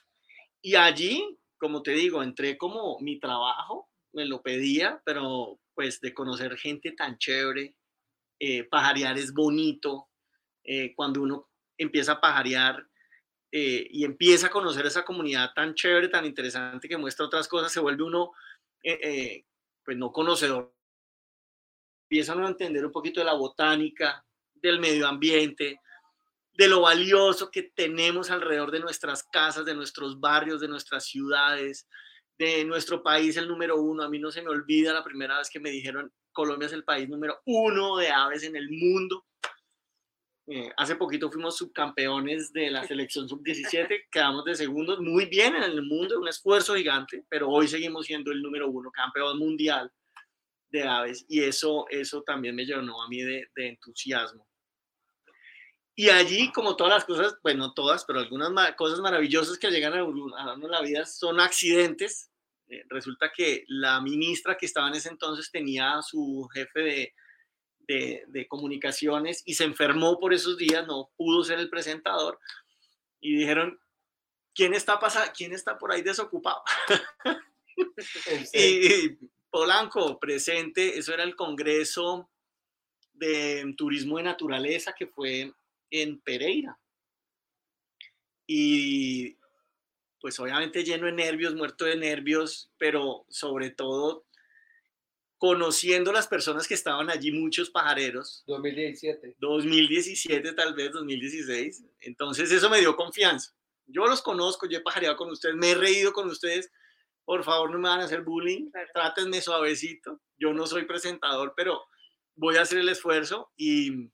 Y allí, como te digo, entré como mi trabajo, me lo pedía, pero pues de conocer gente tan chévere, eh, pajarear es bonito, eh, cuando uno empieza a pajarear eh, y empieza a conocer esa comunidad tan chévere, tan interesante que muestra otras cosas, se vuelve uno, pues no conocedor. Empiezan a entender un poquito de la botánica, del medio ambiente, de lo valioso que tenemos alrededor de nuestras casas, de nuestros barrios, de nuestras ciudades, de nuestro país, el número uno. A mí no se me olvida la primera vez que me dijeron, Colombia es el país número uno de aves en el mundo. Eh, hace poquito fuimos subcampeones de la selección sub-17, quedamos de segundos, muy bien en el mundo, un esfuerzo gigante, pero hoy seguimos siendo el número uno, campeón mundial de aves, y eso, eso también me llenó a mí de, de entusiasmo. Y allí, como todas las cosas, bueno, no todas, pero algunas cosas maravillosas que llegan a, a la vida son accidentes. Eh, resulta que la ministra que estaba en ese entonces tenía a su jefe de, de, de, comunicaciones y se enfermó por esos días, no pudo ser el presentador. Y dijeron, ¿quién está, pasa ¿quién está por ahí desocupado? y Polanco presente, eso era el Congreso de Turismo de Naturaleza que fue en Pereira. Y pues obviamente lleno de nervios, muerto de nervios, pero sobre todo conociendo las personas que estaban allí, muchos pajareros. 2017. 2017 tal vez, 2016. Entonces eso me dio confianza. Yo los conozco, yo he pajareado con ustedes, me he reído con ustedes. Por favor, no me van a hacer bullying, trátenme suavecito. Yo no soy presentador, pero voy a hacer el esfuerzo y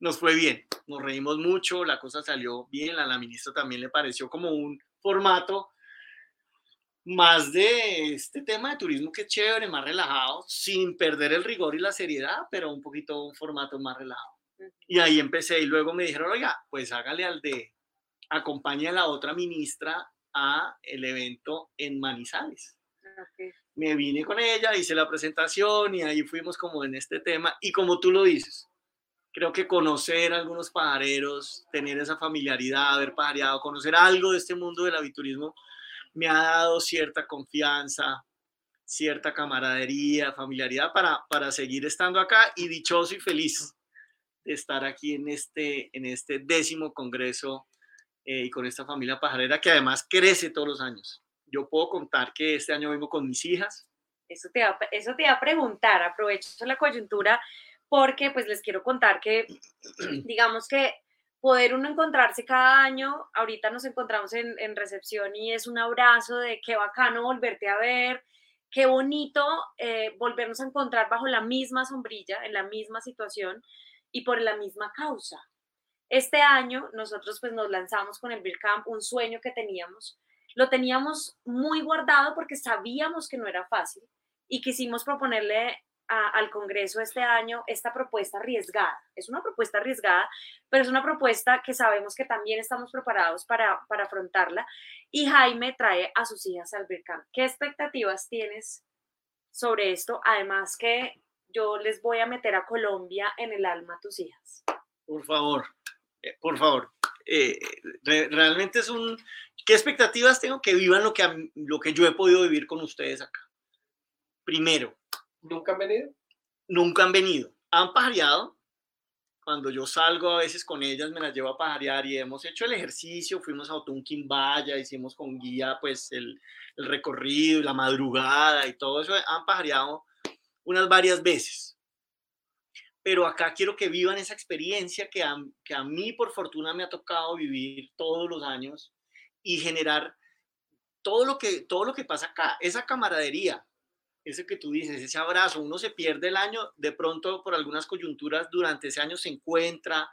nos fue bien, nos reímos mucho, la cosa salió bien, a la ministra también le pareció como un formato más de este tema de turismo que es chévere, más relajado, sin perder el rigor y la seriedad, pero un poquito un formato más relajado. Y ahí empecé y luego me dijeron, oiga, pues hágale al de, acompañe a la otra ministra a el evento en Manizales. Me vine con ella, hice la presentación y ahí fuimos como en este tema y como tú lo dices, creo que conocer algunos pajareros, tener esa familiaridad, haber pajareado, conocer algo de este mundo del aviturismo, me ha dado cierta confianza, cierta camaradería, familiaridad para, para seguir estando acá y dichoso y feliz de estar aquí en este, en este décimo congreso eh, y con esta familia pajarera que además crece todos los años. Yo puedo contar que este año vengo con mis hijas. Eso te va, eso te va a preguntar, aprovecho la coyuntura porque pues les quiero contar que, digamos que poder uno encontrarse cada año, ahorita nos encontramos en, recepción y es un abrazo de qué bacano volverte a ver, qué bonito eh, volvernos a encontrar bajo la misma sombrilla, en la misma situación y por la misma causa. Este año nosotros pues nos lanzamos con el Beer Camp, un sueño que teníamos. Lo teníamos muy guardado porque sabíamos que no era fácil y quisimos proponerle al Congreso este año esta propuesta arriesgada. Es una propuesta arriesgada, pero es una propuesta que sabemos que también estamos preparados para, para afrontarla. Y Jaime trae a sus hijas al Bircamp. ¿Qué expectativas tienes sobre esto? Además que yo les voy a meter a Colombia en el alma a tus hijas. Por favor, eh, por favor. Eh, realmente es un... ¿Qué expectativas tengo? Que vivan lo que, lo que yo he podido vivir con ustedes acá. Primero, ¿Nunca han venido? Nunca han venido. Han pajareado. Cuando yo salgo a veces con ellas me las llevo a pajarear y hemos hecho el ejercicio, fuimos a Otunquimbaya, hicimos con guía pues el, recorrido, la madrugada y todo eso. Han pajareado unas varias veces. Pero acá quiero que vivan esa experiencia que a, que a mí por fortuna me ha tocado vivir todos los años y generar todo lo que, todo lo que pasa acá, esa camaradería, ese que tú dices, ese abrazo, uno se pierde el año, de pronto por algunas coyunturas durante ese año se encuentra.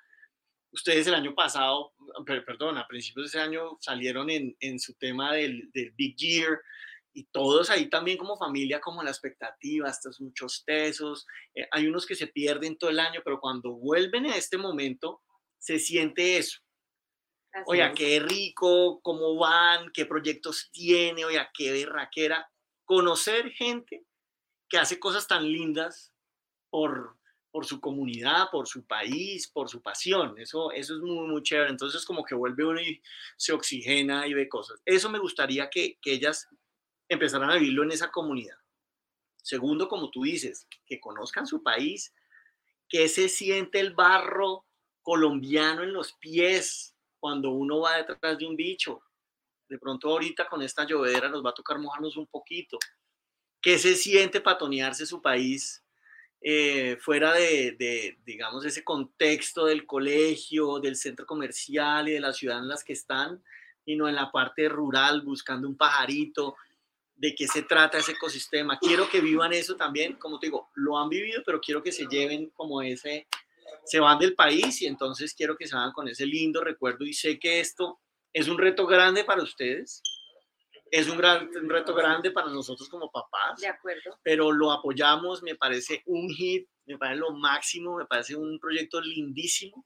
Ustedes el año pasado, perdón, a principios de ese año salieron en, en su tema del, del, Big Year y todos ahí también como familia, como la expectativa, estos muchos tesos. Eh, hay unos que se pierden todo el año, pero cuando vuelven en este momento, se siente eso. Oiga, qué rico, cómo van, qué proyectos tiene, oiga, qué berraquera conocer gente que hace cosas tan lindas por, por su comunidad, por su país, por su pasión. Eso, eso es muy, muy chévere. Entonces como que vuelve uno y se oxigena y ve cosas. Eso me gustaría que, que ellas empezaran a vivirlo en esa comunidad. Segundo, como tú dices, que conozcan su país, que se siente el barro colombiano en los pies cuando uno va detrás de un bicho, de pronto ahorita con esta llovedera nos va a tocar mojarnos un poquito. ¿Qué se siente patonearse su país eh, fuera de, de, digamos, ese contexto del colegio, del centro comercial y de la ciudad en las que están, y no en la parte rural buscando un pajarito? ¿De qué se trata ese ecosistema? Quiero que vivan eso también, como te digo, lo han vivido, pero quiero que se lleven como ese, se van del país y entonces quiero que se van con ese lindo recuerdo y sé que esto es un reto grande para ustedes, es un, gran, un reto grande para nosotros como papás. De acuerdo. Pero lo apoyamos, me parece un hit, me parece lo máximo, me parece un proyecto lindísimo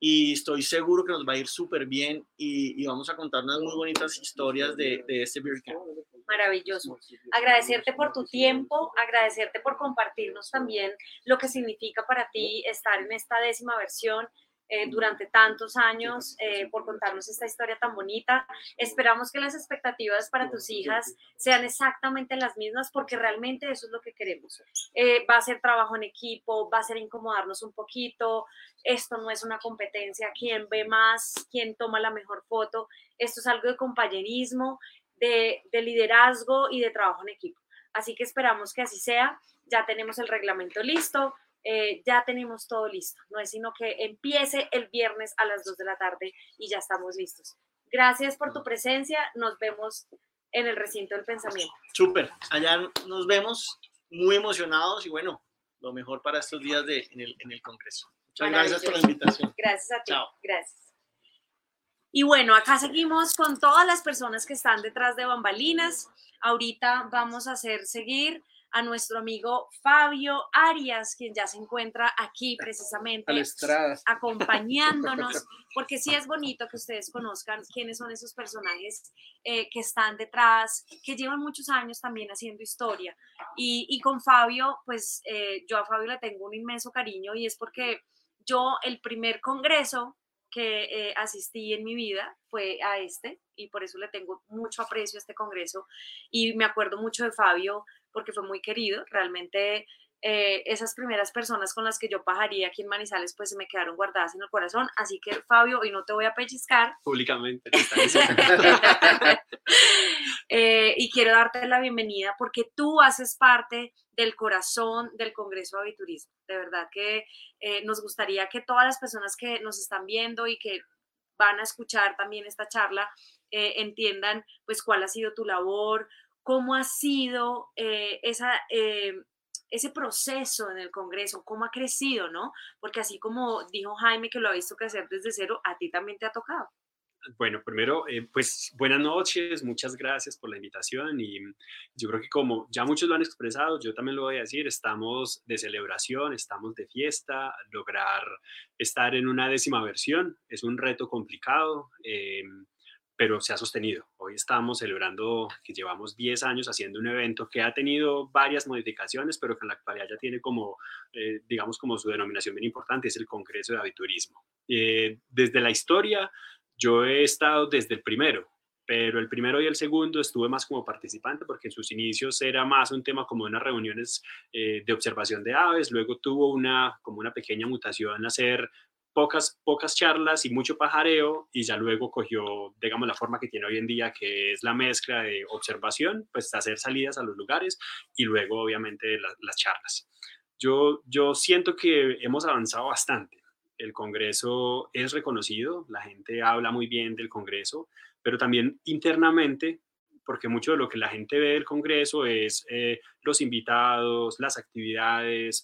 y estoy seguro que nos va a ir súper bien y, y, vamos a contar unas muy bonitas historias de, de este Beer Camp. Maravilloso. Agradecerte por tu tiempo, agradecerte por compartirnos también lo que significa para ti estar en esta décima versión eh, durante tantos años eh, por contarnos esta historia tan bonita. Esperamos que las expectativas para tus hijas sean exactamente las mismas porque realmente eso es lo que queremos. Eh, va a ser trabajo en equipo, va a ser incomodarnos un poquito. Esto no es una competencia, quién ve más, quién toma la mejor foto. Esto es algo de compañerismo, de, de liderazgo y de trabajo en equipo. Así que esperamos que así sea. Ya tenemos el reglamento listo, eh, ya tenemos todo listo. No es sino que empiece el viernes a las 2 de la tarde y ya estamos listos. Gracias por tu presencia. Nos vemos en el recinto del pensamiento. Súper. Allá nos vemos muy emocionados y bueno, lo mejor para estos días de, en, el, en el Congreso. Muchas gracias por la invitación. Gracias a ti. Chao. Gracias. Y bueno, acá seguimos con todas las personas que están detrás de bambalinas. Ahorita vamos a hacer seguir a nuestro amigo Fabio Arias, quien ya se encuentra aquí precisamente acompañándonos, porque sí es bonito que ustedes conozcan quiénes son esos personajes eh, que están detrás, que llevan muchos años también haciendo historia. Y, y con Fabio, pues eh, yo a Fabio le tengo un inmenso cariño y es porque yo el primer congreso que eh, asistí en mi vida fue a este y por eso le tengo mucho aprecio a este congreso y me acuerdo mucho de Fabio porque fue muy querido. Realmente eh, esas primeras personas con las que yo pajaría aquí en Manizales, pues se me quedaron guardadas en el corazón. Así que, Fabio, hoy no te voy a pellizcar. Públicamente. eh, y quiero darte la bienvenida porque tú haces parte del corazón del Congreso de Aviturismo. De verdad que eh, nos gustaría que todas las personas que nos están viendo y que van a escuchar también esta charla eh, entiendan pues cuál ha sido tu labor, cómo ha sido eh, esa, ese proceso en el Congreso, cómo ha crecido, ¿no? Porque así como dijo Jaime que lo ha visto crecer desde cero, a ti también te ha tocado. Bueno, primero, eh, pues buenas noches, muchas gracias por la invitación y yo creo que como ya muchos lo han expresado, yo también lo voy a decir, estamos de celebración, estamos de fiesta, lograr estar en una décima versión es un reto complicado. Eh, pero se ha sostenido. Hoy estamos celebrando que llevamos 10 años haciendo un evento que ha tenido varias modificaciones, pero que en la actualidad ya tiene como, eh, digamos, como su denominación bien importante, es el Congreso de Aviturismo. desde la historia, yo he estado desde el primero, pero el primero y el segundo estuve más como participante porque en sus inicios era más un tema como unas reuniones eh, de observación de aves, luego tuvo una como una pequeña mutación a hacer pocas, pocas charlas y mucho pajareo y ya luego cogió, digamos, la forma que tiene hoy en día, que es la mezcla de observación, pues hacer salidas a los lugares y luego obviamente las charlas. Yo, yo siento que hemos avanzado bastante el Congreso es reconocido, la gente habla muy bien del Congreso, pero también internamente, porque mucho de lo que la gente ve del Congreso es eh, los invitados, las actividades,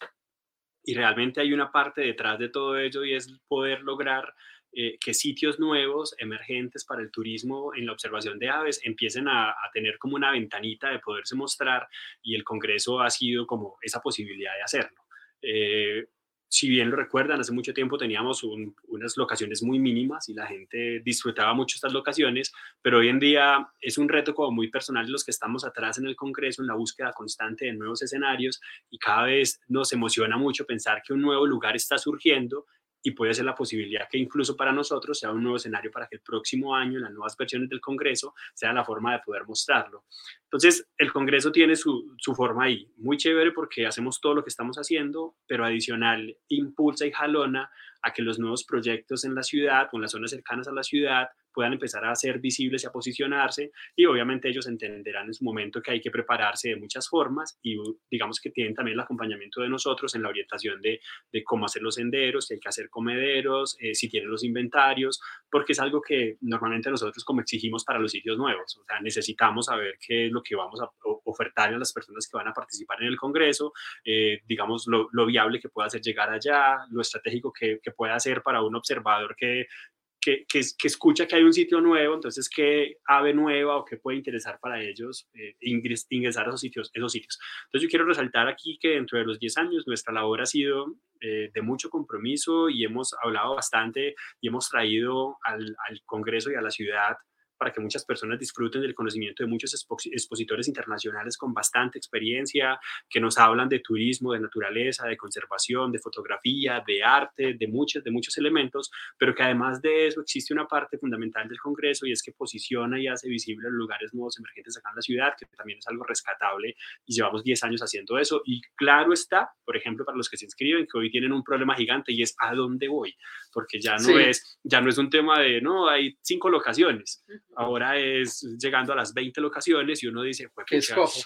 y realmente hay una parte detrás de todo ello y es poder lograr eh, que sitios nuevos, emergentes para el turismo en la observación de aves, empiecen a, tener como una ventanita de poderse mostrar y el Congreso ha sido como esa posibilidad de hacerlo. Eh, si bien lo recuerdan, hace mucho tiempo teníamos unas locaciones muy mínimas y la gente disfrutaba mucho estas locaciones, pero hoy en día es un reto como muy personal los que estamos atrás en el Congreso, en la búsqueda constante de nuevos escenarios y cada vez nos emociona mucho pensar que un nuevo lugar está surgiendo y puede ser la posibilidad que incluso para nosotros sea un nuevo escenario para que el próximo año, en las nuevas versiones del Congreso, sea la forma de poder mostrarlo. Entonces, el Congreso tiene su, su forma ahí, muy chévere porque hacemos todo lo que estamos haciendo, pero adicional impulsa y jalona a que los nuevos proyectos en la ciudad o en las zonas cercanas a la ciudad puedan empezar a ser visibles y a posicionarse y obviamente ellos entenderán en su momento que hay que prepararse de muchas formas y digamos que tienen también el acompañamiento de nosotros en la orientación de, de cómo hacer los senderos, si hay que hacer comederos, eh, si tienen los inventarios, porque es algo que normalmente nosotros como exigimos para los sitios nuevos, o sea, necesitamos saber qué es lo que vamos a ofertar a las personas que van a participar en el Congreso, eh, digamos, lo, lo, viable que pueda hacer llegar allá, lo estratégico que, que pueda hacer para un observador que que, que, escucha que hay un sitio nuevo, entonces qué ave nueva o qué puede interesar para ellos eh, ingresar a esos sitios, esos sitios. Entonces yo quiero resaltar aquí que dentro de los 10 años nuestra labor ha sido eh, de mucho compromiso y hemos hablado bastante y hemos traído al, al Congreso y a la ciudad para que muchas personas disfruten del conocimiento de muchos expositores internacionales con bastante experiencia, que nos hablan de turismo, de naturaleza, de conservación, de fotografía, de arte, de muchos, de muchos elementos, pero que además de eso existe una parte fundamental del Congreso y es que posiciona y hace visible los lugares nuevos emergentes acá en la ciudad, que también es algo rescatable y llevamos 10 años haciendo eso. Y claro está, por ejemplo, para los que se inscriben, que hoy tienen un problema gigante y es a dónde voy, porque ya no, es, ya no es un tema de, no, hay cinco locaciones ahora es llegando a las 20 locaciones y uno dice, pues, ¿Qué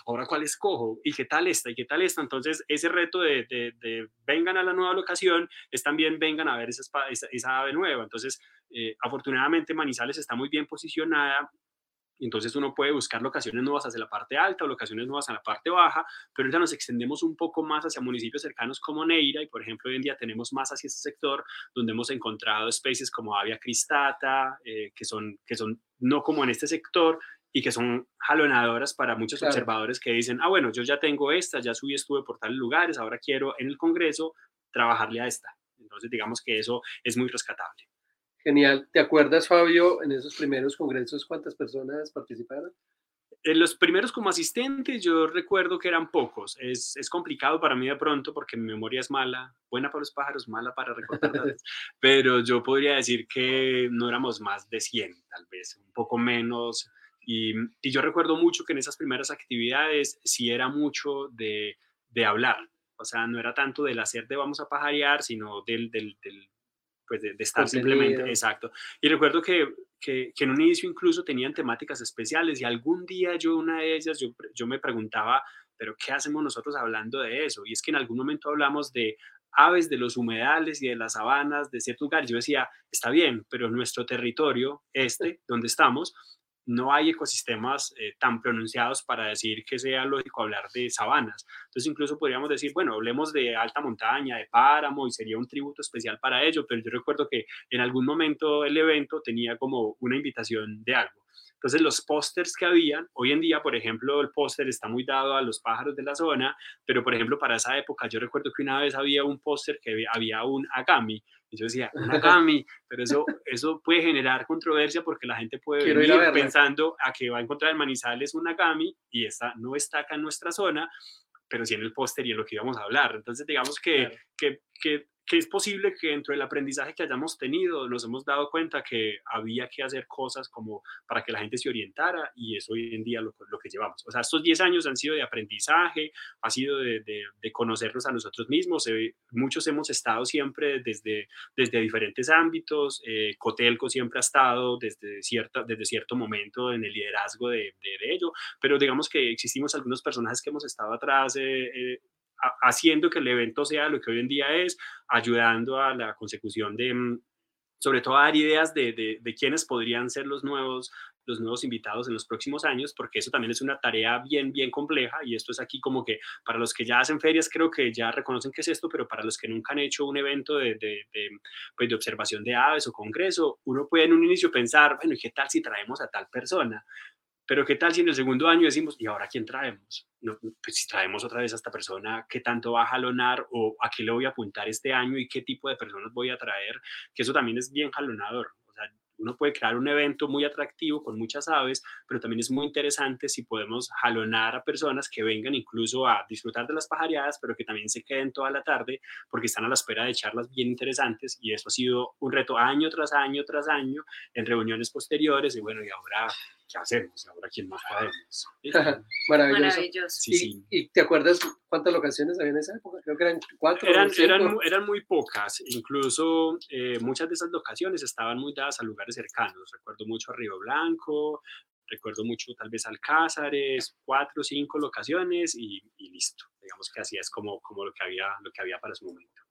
ahora cuál escojo y qué tal esta y qué tal esta. Entonces, ese reto de, de, vengan a la nueva locación es también vengan a ver esa, esa, ave nueva. Entonces, eh, afortunadamente Manizales está muy bien posicionada entonces uno puede buscar locaciones nuevas hacia la parte alta o locaciones nuevas hacia la parte baja, pero ya nos extendemos un poco más hacia municipios cercanos como Neira y por ejemplo hoy en día tenemos más hacia ese sector donde hemos encontrado especies como Avia cristata, eh, que, son, que son no como en este sector y que son jalonadoras para muchos observadores que dicen, ah, bueno, yo ya tengo esta, ya subí, estuve por tales lugares, ahora quiero en el Congreso trabajarle a esta. Entonces digamos que eso es muy rescatable. Genial. ¿Te acuerdas, Fabio, en esos primeros congresos cuántas personas participaron? En los primeros como asistente yo recuerdo que eran pocos. Es, es, complicado para mí de pronto porque mi memoria es mala, buena para los pájaros, mala para recordar, pero yo podría decir que no éramos más de 100, tal vez, un poco menos. Y, y yo recuerdo mucho que en esas primeras actividades sí era mucho de, de hablar. O sea, no era tanto del hacer de vamos a pajarear, sino del, del, del pues de, estar simplemente, exacto. Y recuerdo que, que, en un inicio incluso tenían temáticas especiales y algún día yo, una de ellas, yo, yo me preguntaba, pero ¿qué hacemos nosotros hablando de eso? Y es que en algún momento hablamos de aves de los humedales y de las sabanas de ciertos lugares. Yo decía, está bien, pero nuestro territorio, este, donde estamos, no hay ecosistemas eh, tan pronunciados para decir que sea lógico hablar de sabanas. Entonces incluso podríamos decir, bueno, hablemos de alta montaña, de páramo y sería un tributo especial para ello, pero yo recuerdo que en algún momento el evento tenía como una invitación de algo. Entonces los pósters que habían, hoy en día, por ejemplo, el póster está muy dado a los pájaros de la zona, pero por ejemplo, para esa época yo recuerdo que una vez había un póster que había un agami, y yo decía, un agami, pero eso, eso puede generar controversia porque la gente puede venir pensando a que va a encontrar en Manizales un agami y esta no está acá en nuestra zona, pero sí en el póster y en lo que íbamos a hablar. Entonces, digamos que, que, que que es posible que dentro del aprendizaje que hayamos tenido nos hemos dado cuenta que había que hacer cosas como para que la gente se orientara y es hoy en día lo, lo que llevamos. O sea, estos 10 años han sido de aprendizaje, ha sido de, de, conocernos a nosotros mismos. muchos hemos estado siempre desde, desde diferentes ámbitos. Eh, Cotelco siempre ha estado desde, cierta, desde cierto momento en el liderazgo de, de, ello, pero digamos que existimos algunos personajes que hemos estado atrás. Eh, eh, haciendo que el evento sea lo que hoy en día es, ayudando a la consecución de, mm, sobre todo a dar ideas de, de, de quiénes podrían ser los nuevos, los nuevos invitados en los próximos años, porque eso también es una tarea bien, bien compleja y esto es aquí como que para los que ya hacen ferias creo que ya reconocen que es esto, pero para los que nunca han hecho un evento de, de, de, pues de observación de aves o congreso, uno puede en un inicio pensar, bueno, ¿y qué tal si traemos a tal persona? Pero ¿qué tal si en el segundo año decimos, ¿y ahora quién traemos? No, pues si traemos otra vez a esta persona, ¿qué tanto va a jalonar o a qué le voy a apuntar este año y qué tipo de personas voy a traer? Que eso también es bien jalonador. O sea, uno puede crear un evento muy atractivo con muchas aves, pero también es muy interesante si podemos jalonar a personas que vengan incluso a disfrutar de las pajareadas, pero que también se queden toda la tarde porque están a la espera de charlas bien interesantes y eso ha sido un reto año tras año tras año en reuniones posteriores y bueno, y ahora ¿qué hacemos? Ahora, ¿quién más podemos? Maravilloso. ¿Y, te acuerdas cuántas locaciones había en esa época? Creo que eran cuatro. Eran, eran, eran muy pocas. Incluso eh, muchas de esas locaciones estaban muy dadas a lugares cercanos. Recuerdo mucho a Río Blanco, recuerdo mucho tal vez Alcázares, cuatro o cinco locaciones y, y, listo. Digamos que así es como, como lo, que había, lo que había para su momento.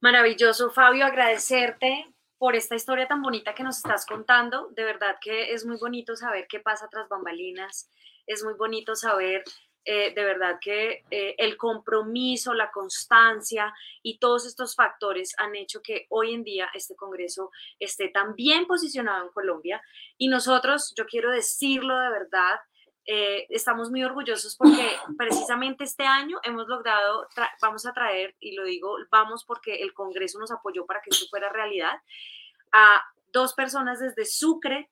Maravilloso, Fabio, agradecerte por esta historia tan bonita que nos estás contando. De verdad que es muy bonito saber qué pasa tras bambalinas. Es muy bonito saber eh, de verdad que eh, el compromiso, la constancia y todos estos factores han hecho que hoy en día este Congreso esté tan bien posicionado en Colombia. Y nosotros, yo quiero decirlo de verdad, eh, estamos muy orgullosos porque precisamente este año hemos logrado, vamos a traer, y lo digo, vamos porque el Congreso nos apoyó para que esto fuera realidad, a dos personas desde Sucre,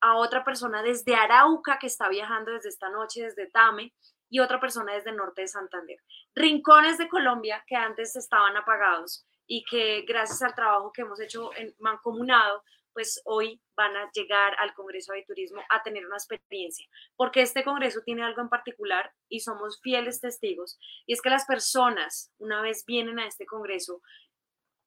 a otra persona desde Arauca que está viajando desde esta noche, desde Tame, y otra persona desde el norte de Santander. Rincones de Colombia que antes estaban apagados y que gracias al trabajo que hemos hecho en mancomunado, pues hoy van a llegar al Congreso de Turismo a tener una experiencia, porque este Congreso tiene algo en particular y somos fieles testigos, y es que las personas, una vez vienen a este Congreso,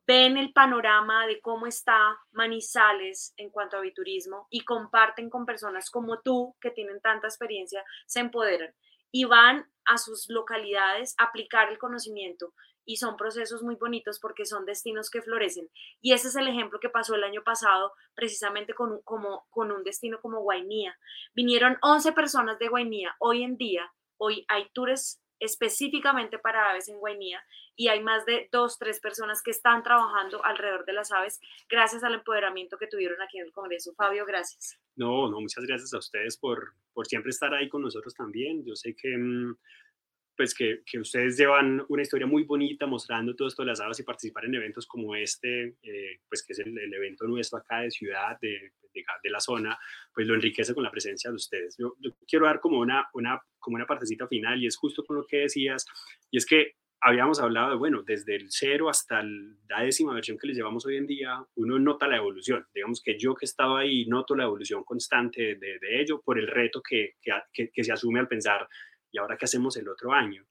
ven el panorama de cómo está Manizales en cuanto a aviturismo y comparten con personas como tú que tienen tanta experiencia, se empoderan y van a sus localidades a aplicar el conocimiento y son procesos muy bonitos porque son destinos que florecen. Y ese es el ejemplo que pasó el año pasado precisamente con, como, con un destino como Guainía. Vinieron 11 personas de Guainía. Hoy en día, hoy hay tours específicamente para aves en Guainía y hay más de dos, tres personas que están trabajando alrededor de las aves gracias al empoderamiento que tuvieron aquí en el Congreso. Fabio, gracias. No, no, muchas gracias a ustedes por, por siempre estar ahí con nosotros también. Yo sé que... Mm, pues que, que, ustedes llevan una historia muy bonita mostrando todo esto de las aves y participar en eventos como este, eh, pues que es el, evento nuestro acá de ciudad, de, de, la zona, pues lo enriquece con la presencia de ustedes. Yo, quiero dar como una, una, como una partecita final y es justo con lo que decías, y es que habíamos hablado de, bueno, desde el cero hasta la décima versión que les llevamos hoy en día, uno nota la evolución. Digamos que yo que estaba ahí noto la evolución constante de, de ello por el reto que, que, que se asume al pensar ¿y ahora qué hacemos el otro año?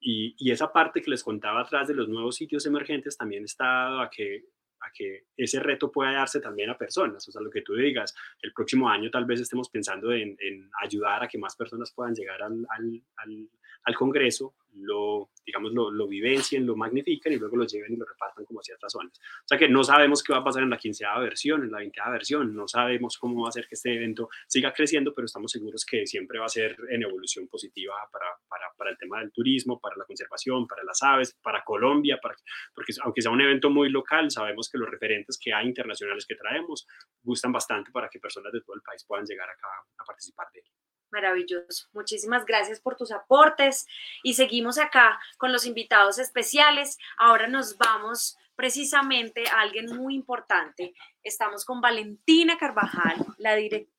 Y, esa parte que les contaba atrás de los nuevos sitios emergentes también está a que a que ese reto pueda darse también a personas. O sea, lo que tú digas, el próximo año tal vez estemos pensando en, ayudar a que más personas puedan llegar al Congreso, lo, digamos, lo, lo, vivencien, lo magnifiquen y luego lo lleven y lo repartan como hacia otras zonas. O sea que no sabemos qué va a pasar en la quinceava versión, en la veinteava versión, no sabemos cómo va a ser que este evento siga creciendo, pero estamos seguros que siempre va a ser en evolución positiva para, para, para el tema del turismo, para la conservación, para las aves, para Colombia, para, porque aunque sea un evento muy local, sabemos que los referentes que hay internacionales que traemos gustan bastante para que personas de todo el país puedan llegar acá a participar de él. Maravilloso. Muchísimas gracias por tus aportes y seguimos acá con los invitados especiales. Ahora nos vamos precisamente a alguien muy importante. Estamos con Valentina Carvajal, la directora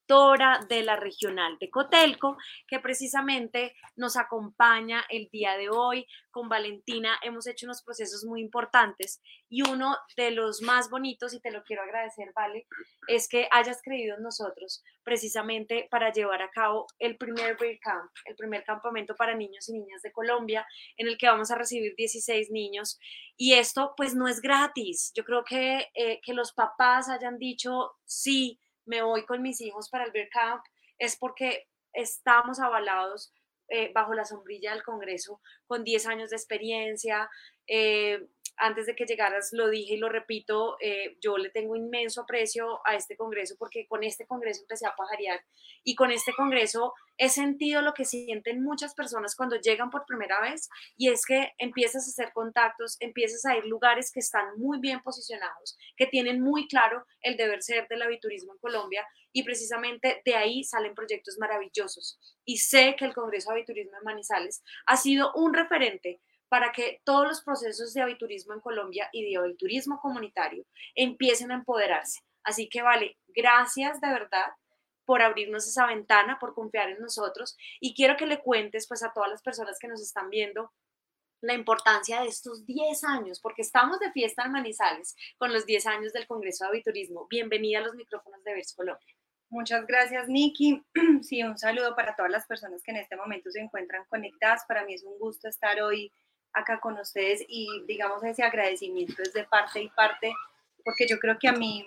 de la regional de Cotelco, que precisamente nos acompaña el día de hoy. Con Valentina hemos hecho unos procesos muy importantes y uno de los más bonitos, y te lo quiero agradecer, Vale, es que hayas creído en nosotros precisamente para llevar a cabo el primer Beer Camp, el primer campamento para niños y niñas de Colombia, en el que vamos a recibir 16 niños. Y esto pues no es gratis. Yo creo que, eh, que los papás hayan dicho sí me voy con mis hijos para el Beer Camp, es porque estamos avalados eh, bajo la sombrilla del Congreso con 10 años de experiencia, eh, antes de que llegaras lo dije y lo repito, eh, yo le tengo inmenso aprecio a este Congreso porque con este Congreso empecé a pajarear y con este Congreso he sentido lo que sienten muchas personas cuando llegan por primera vez y es que empiezas a hacer contactos, empiezas a ir lugares que están muy bien posicionados, que tienen muy claro el deber ser del aviturismo en Colombia y precisamente de ahí salen proyectos maravillosos. Y sé que el Congreso de Aviturismo de Manizales ha sido un referente para que todos los procesos de aviturismo en Colombia y de aviturismo comunitario empiecen a empoderarse. Así que vale, gracias de verdad por abrirnos esa ventana, por confiar en nosotros y quiero que le cuentes pues a todas las personas que nos están viendo la importancia de estos 10 años, porque estamos de fiesta en Manizales con los 10 años del Congreso de Aviturismo. Bienvenida a los micrófonos de Vers Colombia. Muchas gracias, Nikki. Sí, un saludo para todas las personas que en este momento se encuentran conectadas. Para mí es un gusto estar hoy acá con ustedes y digamos ese agradecimiento es de parte y parte, porque yo creo que a mí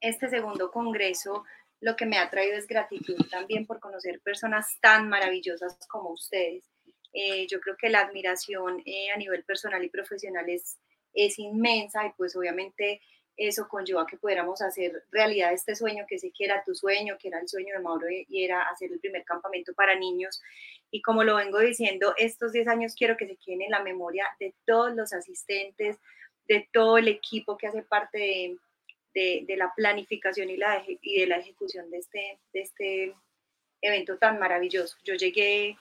este segundo congreso lo que me ha traído es gratitud también por conocer personas tan maravillosas como ustedes. Eh, yo creo que la admiración eh, a nivel personal y profesional es, es inmensa y pues obviamente eso conlleva que pudiéramos hacer realidad este sueño, que sé que era tu sueño, que era el sueño de Mauro y era hacer el primer campamento para niños. Y como lo vengo diciendo, estos 10 años quiero que se queden en la memoria de todos los asistentes, de todo el equipo que hace parte de, de, la planificación y, la, y de la ejecución de este, de este evento tan maravilloso. Yo llegué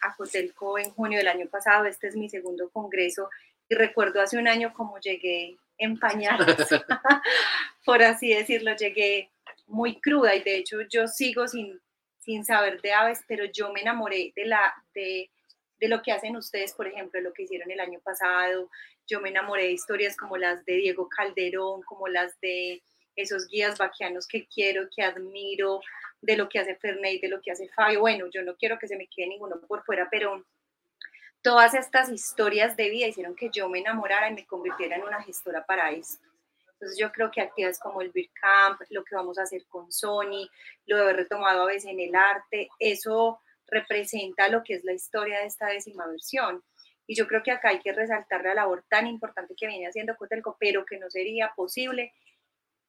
a Cotelco en junio del año pasado, este es mi segundo congreso y recuerdo hace un año como llegué en por así decirlo, llegué muy cruda y de hecho yo sigo sin, sin saber de aves, pero yo me enamoré de, la, de, de lo que hacen ustedes, por ejemplo, lo que hicieron el año pasado, yo me enamoré de historias como las de Diego Calderón, como las de esos guías vaquianos que quiero, que admiro, de lo que hace Ferney, de lo que hace Fabio. Bueno, yo no quiero que se me quede ninguno por fuera, pero todas estas historias de vida hicieron que yo me enamorara y me convirtiera en una gestora para esto. Entonces yo creo que actividades como el Beer Camp, lo que vamos a hacer con Sony, lo de haber retomado a veces en el arte, eso representa lo que es la historia de esta décima versión. Y yo creo que acá hay que resaltar la labor tan importante que viene haciendo Cotelco, pero que no sería posible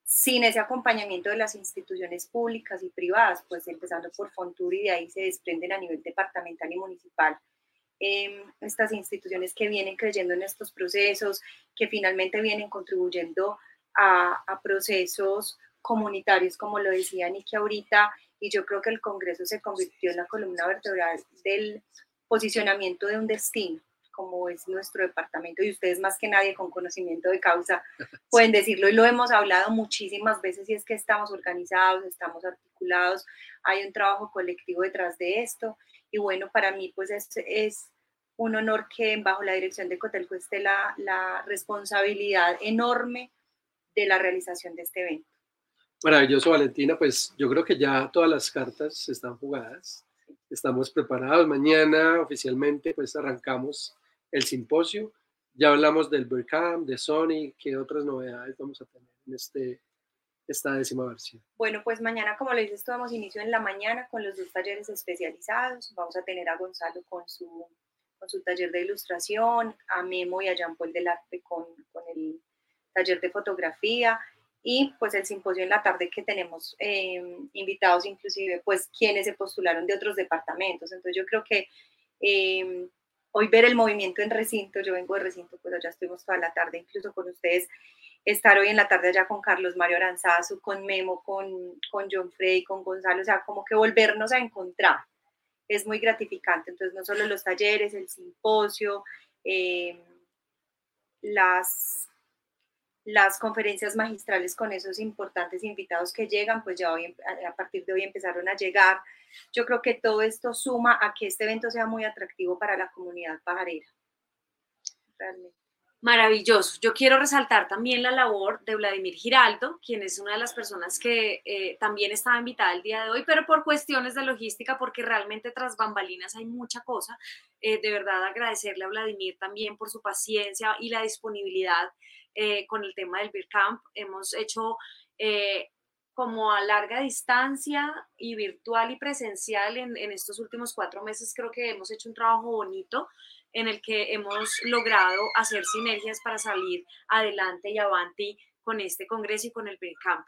sin ese acompañamiento de las instituciones públicas y privadas, pues empezando por Fontur y de ahí se desprenden a nivel departamental y municipal Em, estas instituciones que vienen creyendo en estos procesos, que finalmente vienen contribuyendo a, procesos comunitarios, como lo decía Niki ahorita, y yo creo que el Congreso se convirtió en la columna vertebral del posicionamiento de un destino, como es nuestro departamento, y ustedes más que nadie con conocimiento de causa pueden decirlo, y lo hemos hablado muchísimas veces, y es que estamos organizados, estamos articulados, hay un trabajo colectivo detrás de esto, y bueno, para mí pues es, es un honor que bajo la dirección de Cotelco esté la, la responsabilidad enorme de la realización de este evento. Maravilloso, Valentina. Pues yo creo que ya todas las cartas están jugadas. Estamos preparados. Mañana oficialmente pues arrancamos el simposio Ya hablamos del Berkham, de Sony, ¿qué otras novedades vamos a tener en este, esta décima versión? Bueno, pues mañana, como le dices, tomamos inicio en la mañana con los dos talleres especializados. Vamos a tener a Gonzalo con su, con su taller de ilustración, a Memo y a Jean Paul del Arte con, con el taller de fotografía y pues el simposio en la tarde que tenemos eh, invitados inclusive pues quienes se postularon de otros departamentos. Entonces yo creo que eh, hoy ver el movimiento en recinto, yo vengo de recinto, pues ya estuvimos toda la tarde incluso con ustedes, estar hoy en la tarde allá con Carlos Mario Aranzazu, con Memo, con, con John Frey, con Gonzalo, o sea, como que volvernos a encontrar es muy gratificante. Entonces, no solo los talleres, el simposio, eh, las, las conferencias magistrales con esos importantes invitados que llegan, pues ya hoy, a partir de hoy empezaron a llegar. Yo creo que todo esto suma a que este evento sea muy atractivo para la comunidad pajarera. Realmente. Maravilloso. Yo quiero resaltar también la labor de Vladimir Giraldo, quien es una de las personas que eh, también estaba invitada el día de hoy, pero por cuestiones de logística, porque realmente tras bambalinas hay mucha cosa. Eh, de verdad agradecerle a Vladimir también por su paciencia y la disponibilidad eh, con el tema del Beer. Hemos hecho como a larga distancia y virtual y presencial en, en estos últimos cuatro meses, creo que hemos hecho un trabajo bonito en el que hemos logrado hacer sinergias para salir adelante y avanti con este congreso y con el Camp.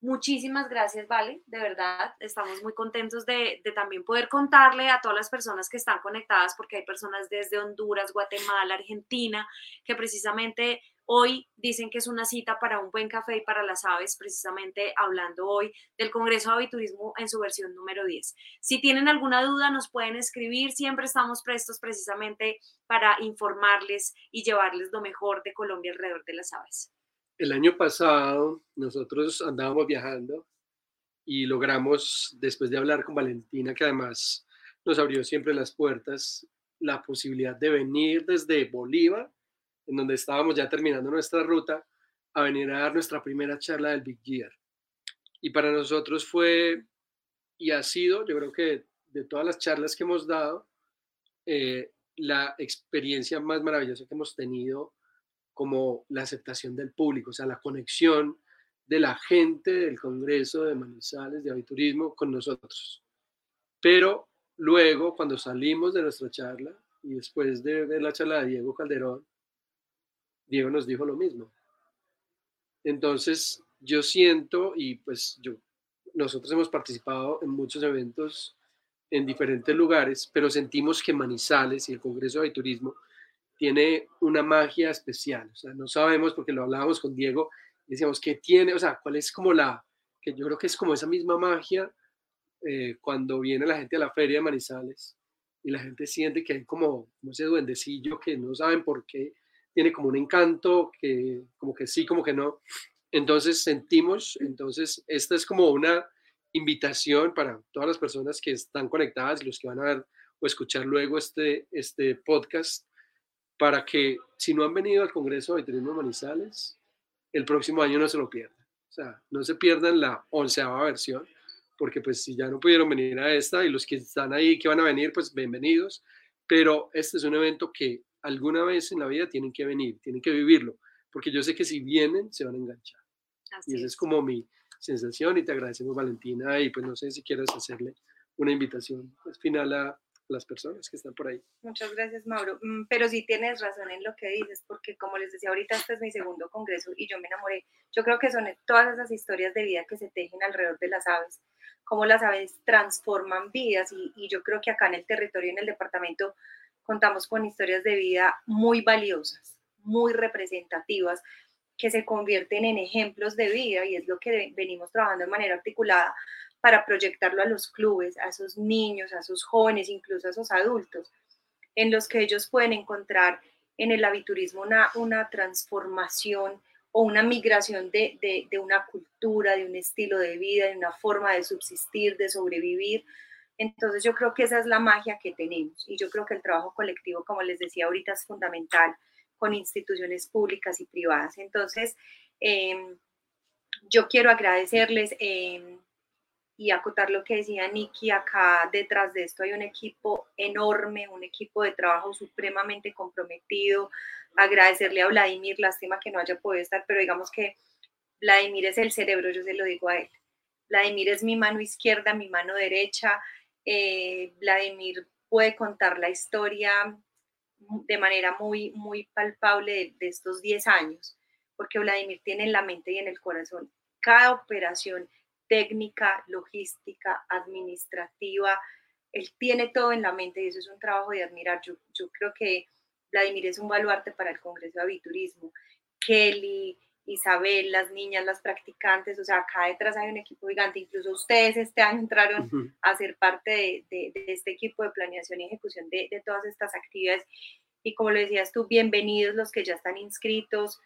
Muchísimas gracias, Vale, de verdad, estamos muy contentos de, de, también poder contarle a todas las personas que están conectadas, porque hay personas desde Honduras, Guatemala, Argentina, que precisamente Hoy dicen que es una cita para un buen café y para las aves, precisamente hablando hoy del Congreso de Aviturismo en su versión número 10. Si tienen alguna duda, nos pueden escribir. Siempre estamos prestos precisamente para informarles y llevarles lo mejor de Colombia alrededor de las aves. El año pasado nosotros andábamos viajando y logramos, después de hablar con Valentina, que además nos abrió siempre las puertas, la posibilidad de venir desde Bolívar en donde estábamos ya terminando nuestra ruta, a venir a dar nuestra primera charla del Big Gear. Y para nosotros fue y ha sido, yo creo que de todas las charlas que hemos dado, eh, la experiencia más maravillosa que hemos tenido como la aceptación del público, o sea, la conexión de la gente del Congreso de Manizales de Aviturismo con nosotros. Pero luego, cuando salimos de nuestra charla y después de ver la charla de Diego Calderón, Diego nos dijo lo mismo. Entonces, yo siento, y pues yo, nosotros hemos participado en muchos eventos en diferentes lugares, pero sentimos que Manizales y el Congreso de Turismo tiene una magia especial. O sea, no sabemos porque lo hablábamos con Diego, decíamos que tiene, o sea, cuál es como la, que yo creo que es como esa misma magia eh, cuando viene la gente a la feria de Manizales y la gente siente que hay como, como ese duendecillo que no saben por qué tiene como un encanto que como que sí, como que no. Entonces sentimos, entonces esta es como una invitación para todas las personas que están conectadas los que van a ver o escuchar luego este, este podcast, para que si no han venido al Congreso de Turismo Manizales, el próximo año no se lo pierdan. O sea, no se pierdan la onceava versión, porque pues si ya no pudieron venir a esta y los que están ahí que van a venir, pues bienvenidos. Pero este es un evento que alguna vez en la vida tienen que venir, tienen que vivirlo, porque yo sé que si vienen se van a enganchar. y esa es. como mi sensación y te agradecemos Valentina y pues no sé si quieres hacerle una invitación pues, final a las personas que están por ahí. Muchas gracias Mauro, mm, pero sí tienes razón en lo que dices, porque como les decía ahorita, este es mi segundo congreso y yo me enamoré. Yo creo que son todas esas historias de vida que se tejen alrededor de las aves, cómo las aves transforman vidas y, y yo creo que acá en el territorio, en el departamento, contamos con historias de vida muy valiosas, muy representativas, que se convierten en ejemplos de vida y es lo que venimos trabajando de manera articulada para proyectarlo a los clubes, a esos niños, a esos jóvenes, incluso a esos adultos, en los que ellos pueden encontrar en el aviturismo una, una transformación o una migración de, de, de una cultura, de un estilo de vida, de una forma de subsistir, de sobrevivir, entonces yo creo que esa es la magia que tenemos y yo creo que el trabajo colectivo, como les decía ahorita, es fundamental con instituciones públicas y privadas. Entonces, em, yo quiero agradecerles em, y acotar lo que decía Nikki, acá detrás de esto hay un equipo enorme, un equipo de trabajo supremamente comprometido. Agradecerle a Vladimir, lástima que no haya podido estar, pero digamos que Vladimir es el cerebro, yo se lo digo a él. Vladimir es mi mano izquierda, mi mano derecha. Eh, Vladimir puede contar la historia de manera muy, muy palpable de, estos 10 años, porque Vladimir tiene en la mente y en el corazón cada operación técnica, logística, administrativa. Él tiene todo en la mente y eso es un trabajo de admirar. Yo, yo creo que Vladimir es un baluarte para el Congreso de Aviturismo. Kelly, Isabel, las niñas, las practicantes, o sea, acá detrás hay un equipo gigante, incluso ustedes este año entraron a ser parte de, de, este equipo de planeación y ejecución de, de, todas estas actividades. Y como lo decías tú, bienvenidos los que ya están inscritos,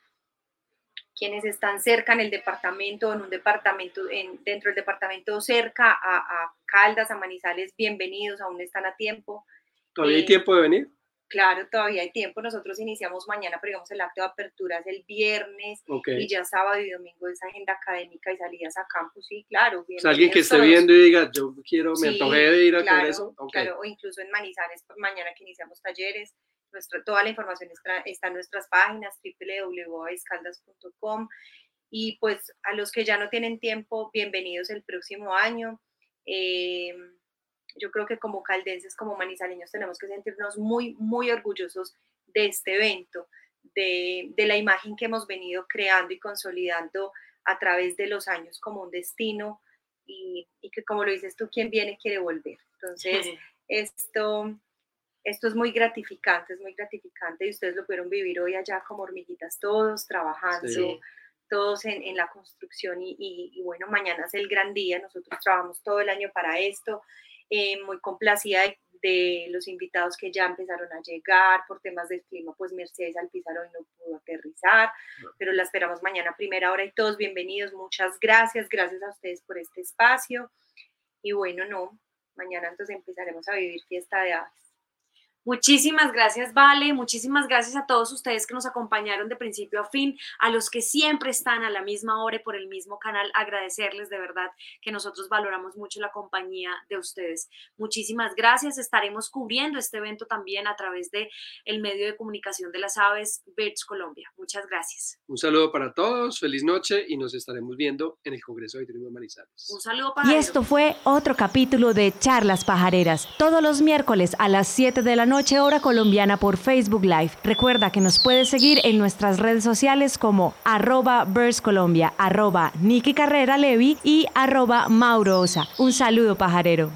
quienes están cerca en el departamento, en un departamento, en, dentro del departamento cerca a, a Caldas, a Manizales, bienvenidos, aún están a tiempo. ¿Todavía hay eh, tiempo de venir? Claro, todavía hay tiempo. Nosotros iniciamos mañana, pero digamos el acto de apertura es el viernes y ya sábado y domingo es agenda académica y salidas a campus. Sí, claro. O sea, alguien que esté viendo y diga, yo quiero, me antojé de ir a claro, eso. Claro, o incluso en Manizales, por mañana que iniciamos talleres. Nuestra, toda la información está, está en nuestras páginas www.escaldas.com y pues a los que ya no tienen tiempo, bienvenidos el próximo año. Eh, yo creo que como caldenses, como manizaleños, tenemos que sentirnos muy, muy orgullosos de este evento, de, de, la imagen que hemos venido creando y consolidando a través de los años como un destino y, y que como lo dices tú, quien viene quiere volver. Entonces, esto, esto es muy gratificante, es muy gratificante y ustedes lo pudieron vivir hoy allá como hormiguitas todos, trabajando. Sí todos en, en, la construcción y, y, y, bueno, mañana es el gran día, nosotros trabajamos todo el año para esto, eh, muy complacida de, de, los invitados que ya empezaron a llegar por temas del clima, pues Mercedes Alpizar hoy no pudo aterrizar, pero la esperamos mañana a primera hora y todos bienvenidos, muchas gracias, gracias a ustedes por este espacio. Y bueno, no, mañana entonces empezaremos a vivir fiesta de aves. Muchísimas gracias, Vale. Muchísimas gracias a todos ustedes que nos acompañaron de principio a fin, a los que siempre están a la misma hora y por el mismo canal. Agradecerles de verdad que nosotros valoramos mucho la compañía de ustedes. Muchísimas gracias. Estaremos cubriendo este evento también a través de el medio de comunicación de las aves Birds Colombia. Muchas gracias. Un saludo para todos. Feliz noche y nos estaremos viendo en el Congreso de Turismo de Manizales. Un saludo para. Y esto fue otro capítulo de Charlas Pajareras. Todos los miércoles a las 7 de la noche Noche Hora Colombiana por Facebook Live. Recuerda que nos puedes seguir en nuestras redes sociales como arroba Colombia, arroba Carrera Levi y arroba Mauro Osa. Un saludo pajarero.